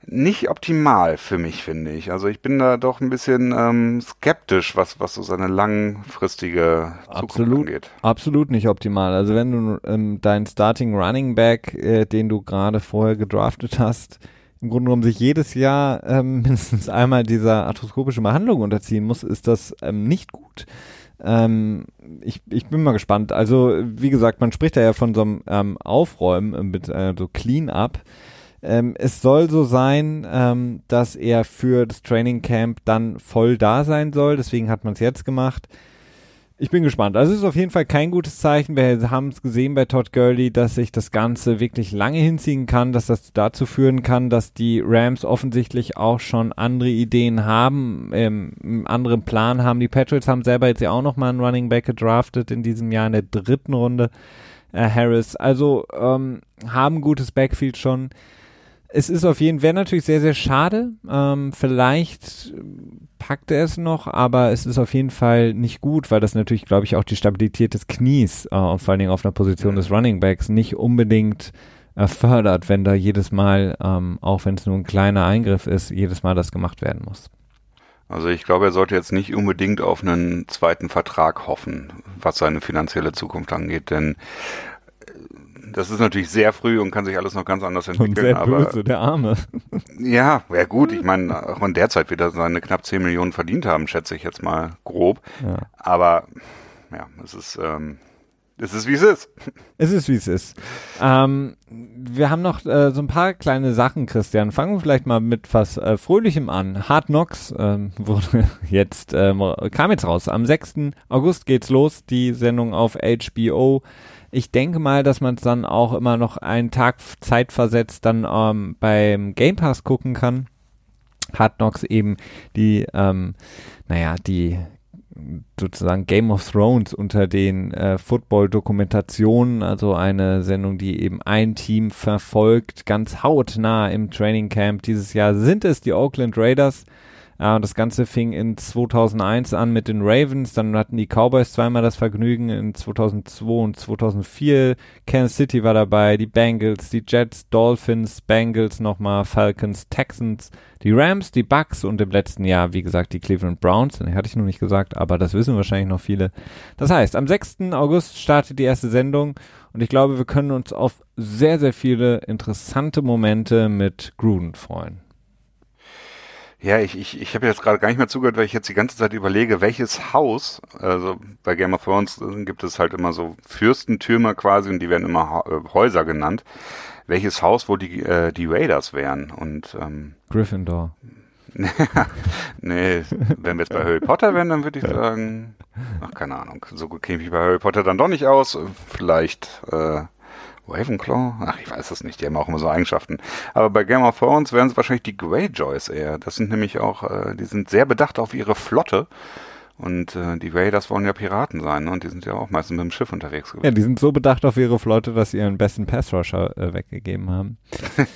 nicht optimal für mich, finde ich. Also ich bin da doch ein bisschen ähm, skeptisch, was, was so seine langfristige Zukunft absolut, angeht. Absolut nicht optimal. Also wenn du ähm, deinen Starting Running Back, äh, den du gerade vorher gedraftet hast, im Grunde genommen sich jedes Jahr ähm, mindestens einmal dieser arthroskopischen Behandlung unterziehen muss, ist das ähm, nicht gut. Ähm, ich, ich bin mal gespannt. Also, wie gesagt, man spricht da ja von so einem ähm, Aufräumen mit äh, so Clean-up. Ähm, es soll so sein, ähm, dass er für das Training Camp dann voll da sein soll. Deswegen hat man es jetzt gemacht. Ich bin gespannt. Also es ist auf jeden Fall kein gutes Zeichen. Wir haben es gesehen bei Todd Gurley, dass sich das Ganze wirklich lange hinziehen kann, dass das dazu führen kann, dass die Rams offensichtlich auch schon andere Ideen haben, ähm, einen anderen Plan haben. Die Patriots haben selber jetzt ja auch nochmal einen Running Back gedraftet in diesem Jahr in der dritten Runde. Äh, Harris. Also ähm, haben gutes Backfield schon es ist auf jeden Fall natürlich sehr, sehr schade. Ähm, vielleicht packt er es noch, aber es ist auf jeden Fall nicht gut, weil das natürlich, glaube ich, auch die Stabilität des Knies, äh, vor allen Dingen auf einer Position des Running Backs, nicht unbedingt äh, fördert, wenn da jedes Mal, ähm, auch wenn es nur ein kleiner Eingriff ist, jedes Mal das gemacht werden muss. Also ich glaube, er sollte jetzt nicht unbedingt auf einen zweiten Vertrag hoffen, was seine finanzielle Zukunft angeht, denn das ist natürlich sehr früh und kann sich alles noch ganz anders entwickeln. Und sehr aber, böse, der Arme. Ja, ja gut, ich meine, auch in der Zeit wird er seine knapp 10 Millionen verdient haben, schätze ich jetzt mal grob. Ja. Aber ja, es ist, ähm, es ist wie es ist. Es ist wie es ist. Ähm, wir haben noch äh, so ein paar kleine Sachen, Christian. Fangen wir vielleicht mal mit was äh, Fröhlichem an. Hard Knocks ähm, wurde jetzt, ähm, kam jetzt raus. Am 6. August geht's los, die Sendung auf HBO. Ich denke mal, dass man es dann auch immer noch einen Tag Zeit versetzt dann ähm, beim Game Pass gucken kann. Hard Knocks eben die, ähm, naja, die sozusagen Game of Thrones unter den äh, Football-Dokumentationen, also eine Sendung, die eben ein Team verfolgt, ganz hautnah im Training Camp. Dieses Jahr sind es die Oakland Raiders. Äh, das Ganze fing in 2001 an mit den Ravens, dann hatten die Cowboys zweimal das Vergnügen in 2002 und 2004. Kansas City war dabei, die Bengals, die Jets, Dolphins, Bengals nochmal, Falcons, Texans, die Rams, die Bucks und im letzten Jahr, wie gesagt, die Cleveland Browns. Hatte ich noch nicht gesagt, aber das wissen wahrscheinlich noch viele. Das heißt, am 6. August startet die erste Sendung und ich glaube, wir können uns auf sehr, sehr viele interessante Momente mit Gruden freuen. Ja, ich, ich, ich habe jetzt gerade gar nicht mehr zugehört, weil ich jetzt die ganze Zeit überlege, welches Haus, also bei Game of Thrones gibt es halt immer so Fürstentürme quasi und die werden immer äh, Häuser genannt. Welches Haus, wo die, äh, die Raiders wären und ähm, Gryffindor. nee, wenn wir jetzt bei Harry Potter wären, dann würde ich sagen, ach keine Ahnung, so gut käme ich bei Harry Potter dann doch nicht aus. Vielleicht äh, Ravenclaw? Ach, ich weiß es nicht. Die haben auch immer so Eigenschaften. Aber bei Game of Thrones wären es wahrscheinlich die Greyjoys eher. Das sind nämlich auch, äh, die sind sehr bedacht auf ihre Flotte. Und äh, die Raiders wollen ja Piraten sein, ne? Und die sind ja auch meistens mit dem Schiff unterwegs gewesen. Ja, die sind so bedacht auf ihre Flotte, dass sie ihren besten Passrusher äh, weggegeben haben.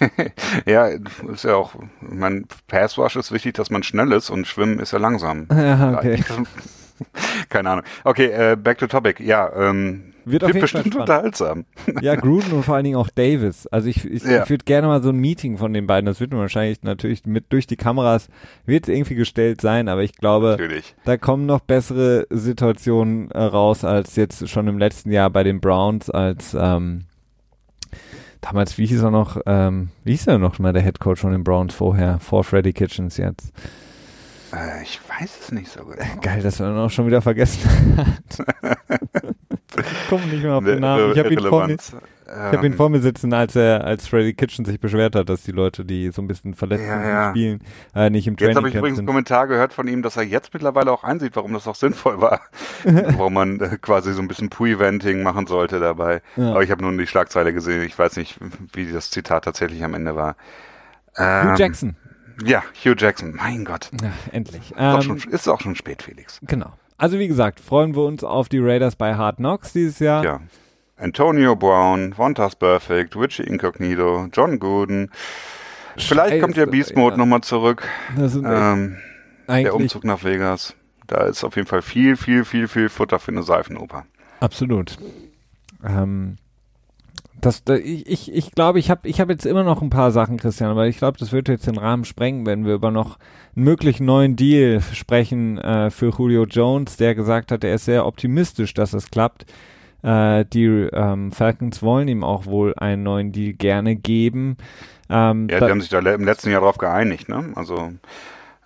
ja, ist ja auch, mein Passrush ist wichtig, dass man schnell ist und Schwimmen ist ja langsam. Ja, okay. Keine Ahnung. Okay, äh, back to topic. Ja, ähm, wird, Wird bestimmt unterhaltsam. Ja, Gruden und vor allen Dingen auch Davis. Also ich, ich, ja. ich würde gerne mal so ein Meeting von den beiden, das wird wahrscheinlich natürlich mit durch die Kameras, wird irgendwie gestellt sein, aber ich glaube, natürlich. da kommen noch bessere Situationen äh, raus als jetzt schon im letzten Jahr bei den Browns, als ähm, damals, wie hieß er noch, ähm, wie hieß er noch mal der Head Coach von den Browns vorher, vor Freddy Kitchens jetzt? Äh, ich weiß es nicht so genau. Geil, dass er dann auch schon wieder vergessen hat. ich komme nicht mehr auf den Namen. Ich habe ihn, vor mir, hab ihn vor mir sitzen, als er, als Freddy Kitchen sich beschwert hat, dass die Leute, die so ein bisschen verletzt ja, ja. spielen, äh, nicht im Training Jetzt habe ich übrigens einen Kommentar gehört von ihm, dass er jetzt mittlerweile auch einsieht, warum das auch sinnvoll war. warum man äh, quasi so ein bisschen Pre-Venting machen sollte dabei. Ja. Aber ich habe nur die Schlagzeile gesehen. Ich weiß nicht, wie das Zitat tatsächlich am Ende war. Ähm, Hugh Jackson. Ja, Hugh Jackson, mein Gott. Ja, endlich. Ist, ähm, auch schon, ist auch schon spät, Felix. Genau. Also wie gesagt, freuen wir uns auf die Raiders bei Hard Knocks dieses Jahr. Ja. Antonio Brown, Vontas Perfect, Richie Incognito, John Gooden. Vielleicht kommt der Beast Mode ja. nochmal zurück. Ähm, der Umzug nach Vegas. Da ist auf jeden Fall viel, viel, viel, viel Futter für eine Seifenoper. Absolut. Ähm, das, das, ich, ich, ich glaube, ich habe ich hab jetzt immer noch ein paar Sachen, Christian, aber ich glaube, das wird jetzt den Rahmen sprengen, wenn wir über noch einen möglichen neuen Deal sprechen äh, für Julio Jones, der gesagt hat, er ist sehr optimistisch, dass es klappt. Äh, die ähm, Falcons wollen ihm auch wohl einen neuen Deal gerne geben. Ähm, ja, die haben sich da im letzten Jahr darauf geeinigt, ne? Also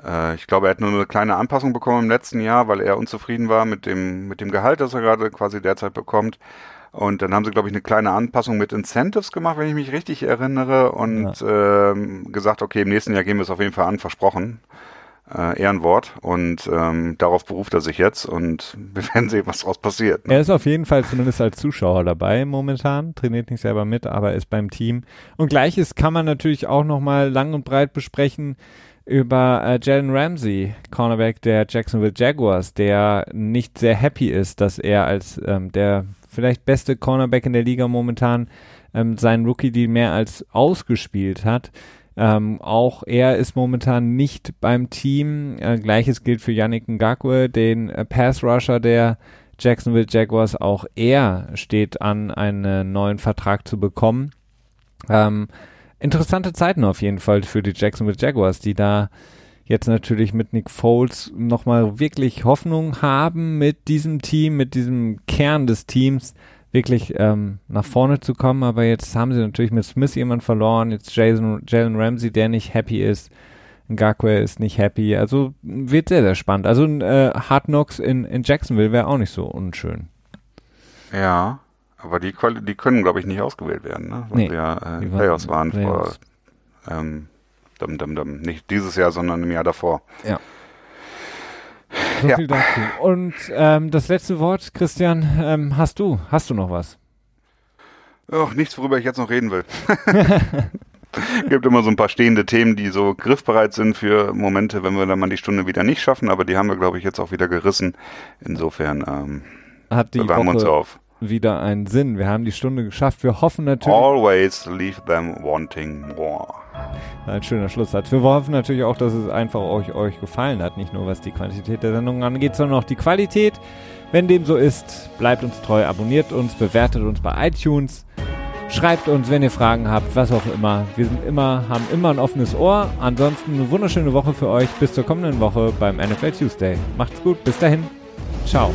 äh, ich glaube, er hat nur eine kleine Anpassung bekommen im letzten Jahr, weil er unzufrieden war mit dem, mit dem Gehalt, das er gerade quasi derzeit bekommt. Und dann haben sie, glaube ich, eine kleine Anpassung mit Incentives gemacht, wenn ich mich richtig erinnere, und ja. ähm, gesagt, okay, im nächsten Jahr gehen wir es auf jeden Fall an, versprochen. Äh, Ehrenwort. Und ähm, darauf beruft er sich jetzt und wir werden sehen, was daraus passiert. Ne? Er ist auf jeden Fall zumindest als Zuschauer dabei momentan, trainiert nicht selber mit, aber ist beim Team. Und gleiches kann man natürlich auch nochmal lang und breit besprechen über äh, Jalen Ramsey, Cornerback der Jacksonville Jaguars, der nicht sehr happy ist, dass er als ähm, der vielleicht beste Cornerback in der Liga momentan ähm, seinen Rookie, die mehr als ausgespielt hat. Ähm, auch er ist momentan nicht beim Team. Äh, Gleiches gilt für Yannick Ngakwe, den äh, Pass Rusher der Jacksonville Jaguars. Auch er steht an, einen neuen Vertrag zu bekommen. Ähm, interessante Zeiten auf jeden Fall für die Jacksonville Jaguars, die da jetzt natürlich mit Nick Foles nochmal wirklich Hoffnung haben, mit diesem Team, mit diesem Kern des Teams wirklich ähm, nach vorne zu kommen. Aber jetzt haben sie natürlich mit Smith jemand verloren, jetzt Jason, Jalen Ramsey, der nicht happy ist. Ngakwe ist nicht happy. Also wird sehr, sehr spannend. Also äh, Hard Knocks in, in Jacksonville wäre auch nicht so unschön. Ja, aber die, die können, glaube ich, nicht ausgewählt werden, ne? Weil nee, wir äh, Playoffs waren Playoffs. vor ähm, Dum, dum, dum. Nicht dieses Jahr, sondern im Jahr davor. Ja. So ja. Und ähm, das letzte Wort, Christian, ähm, hast du? Hast du noch was? Ach, nichts, worüber ich jetzt noch reden will. gibt immer so ein paar stehende Themen, die so griffbereit sind für Momente, wenn wir dann mal die Stunde wieder nicht schaffen, aber die haben wir, glaube ich, jetzt auch wieder gerissen. Insofern ähm, hat die Woche, uns auf. wieder einen Sinn. Wir haben die Stunde geschafft. Wir hoffen natürlich. Always leave them wanting more. Ein schöner Schlusssatz. Wir hoffen natürlich auch, dass es einfach euch, euch gefallen hat. Nicht nur was die Quantität der Sendung angeht, sondern auch die Qualität. Wenn dem so ist, bleibt uns treu, abonniert uns, bewertet uns bei iTunes. Schreibt uns, wenn ihr Fragen habt, was auch immer. Wir sind immer, haben immer ein offenes Ohr. Ansonsten eine wunderschöne Woche für euch. Bis zur kommenden Woche beim NFL Tuesday. Macht's gut. Bis dahin. Ciao.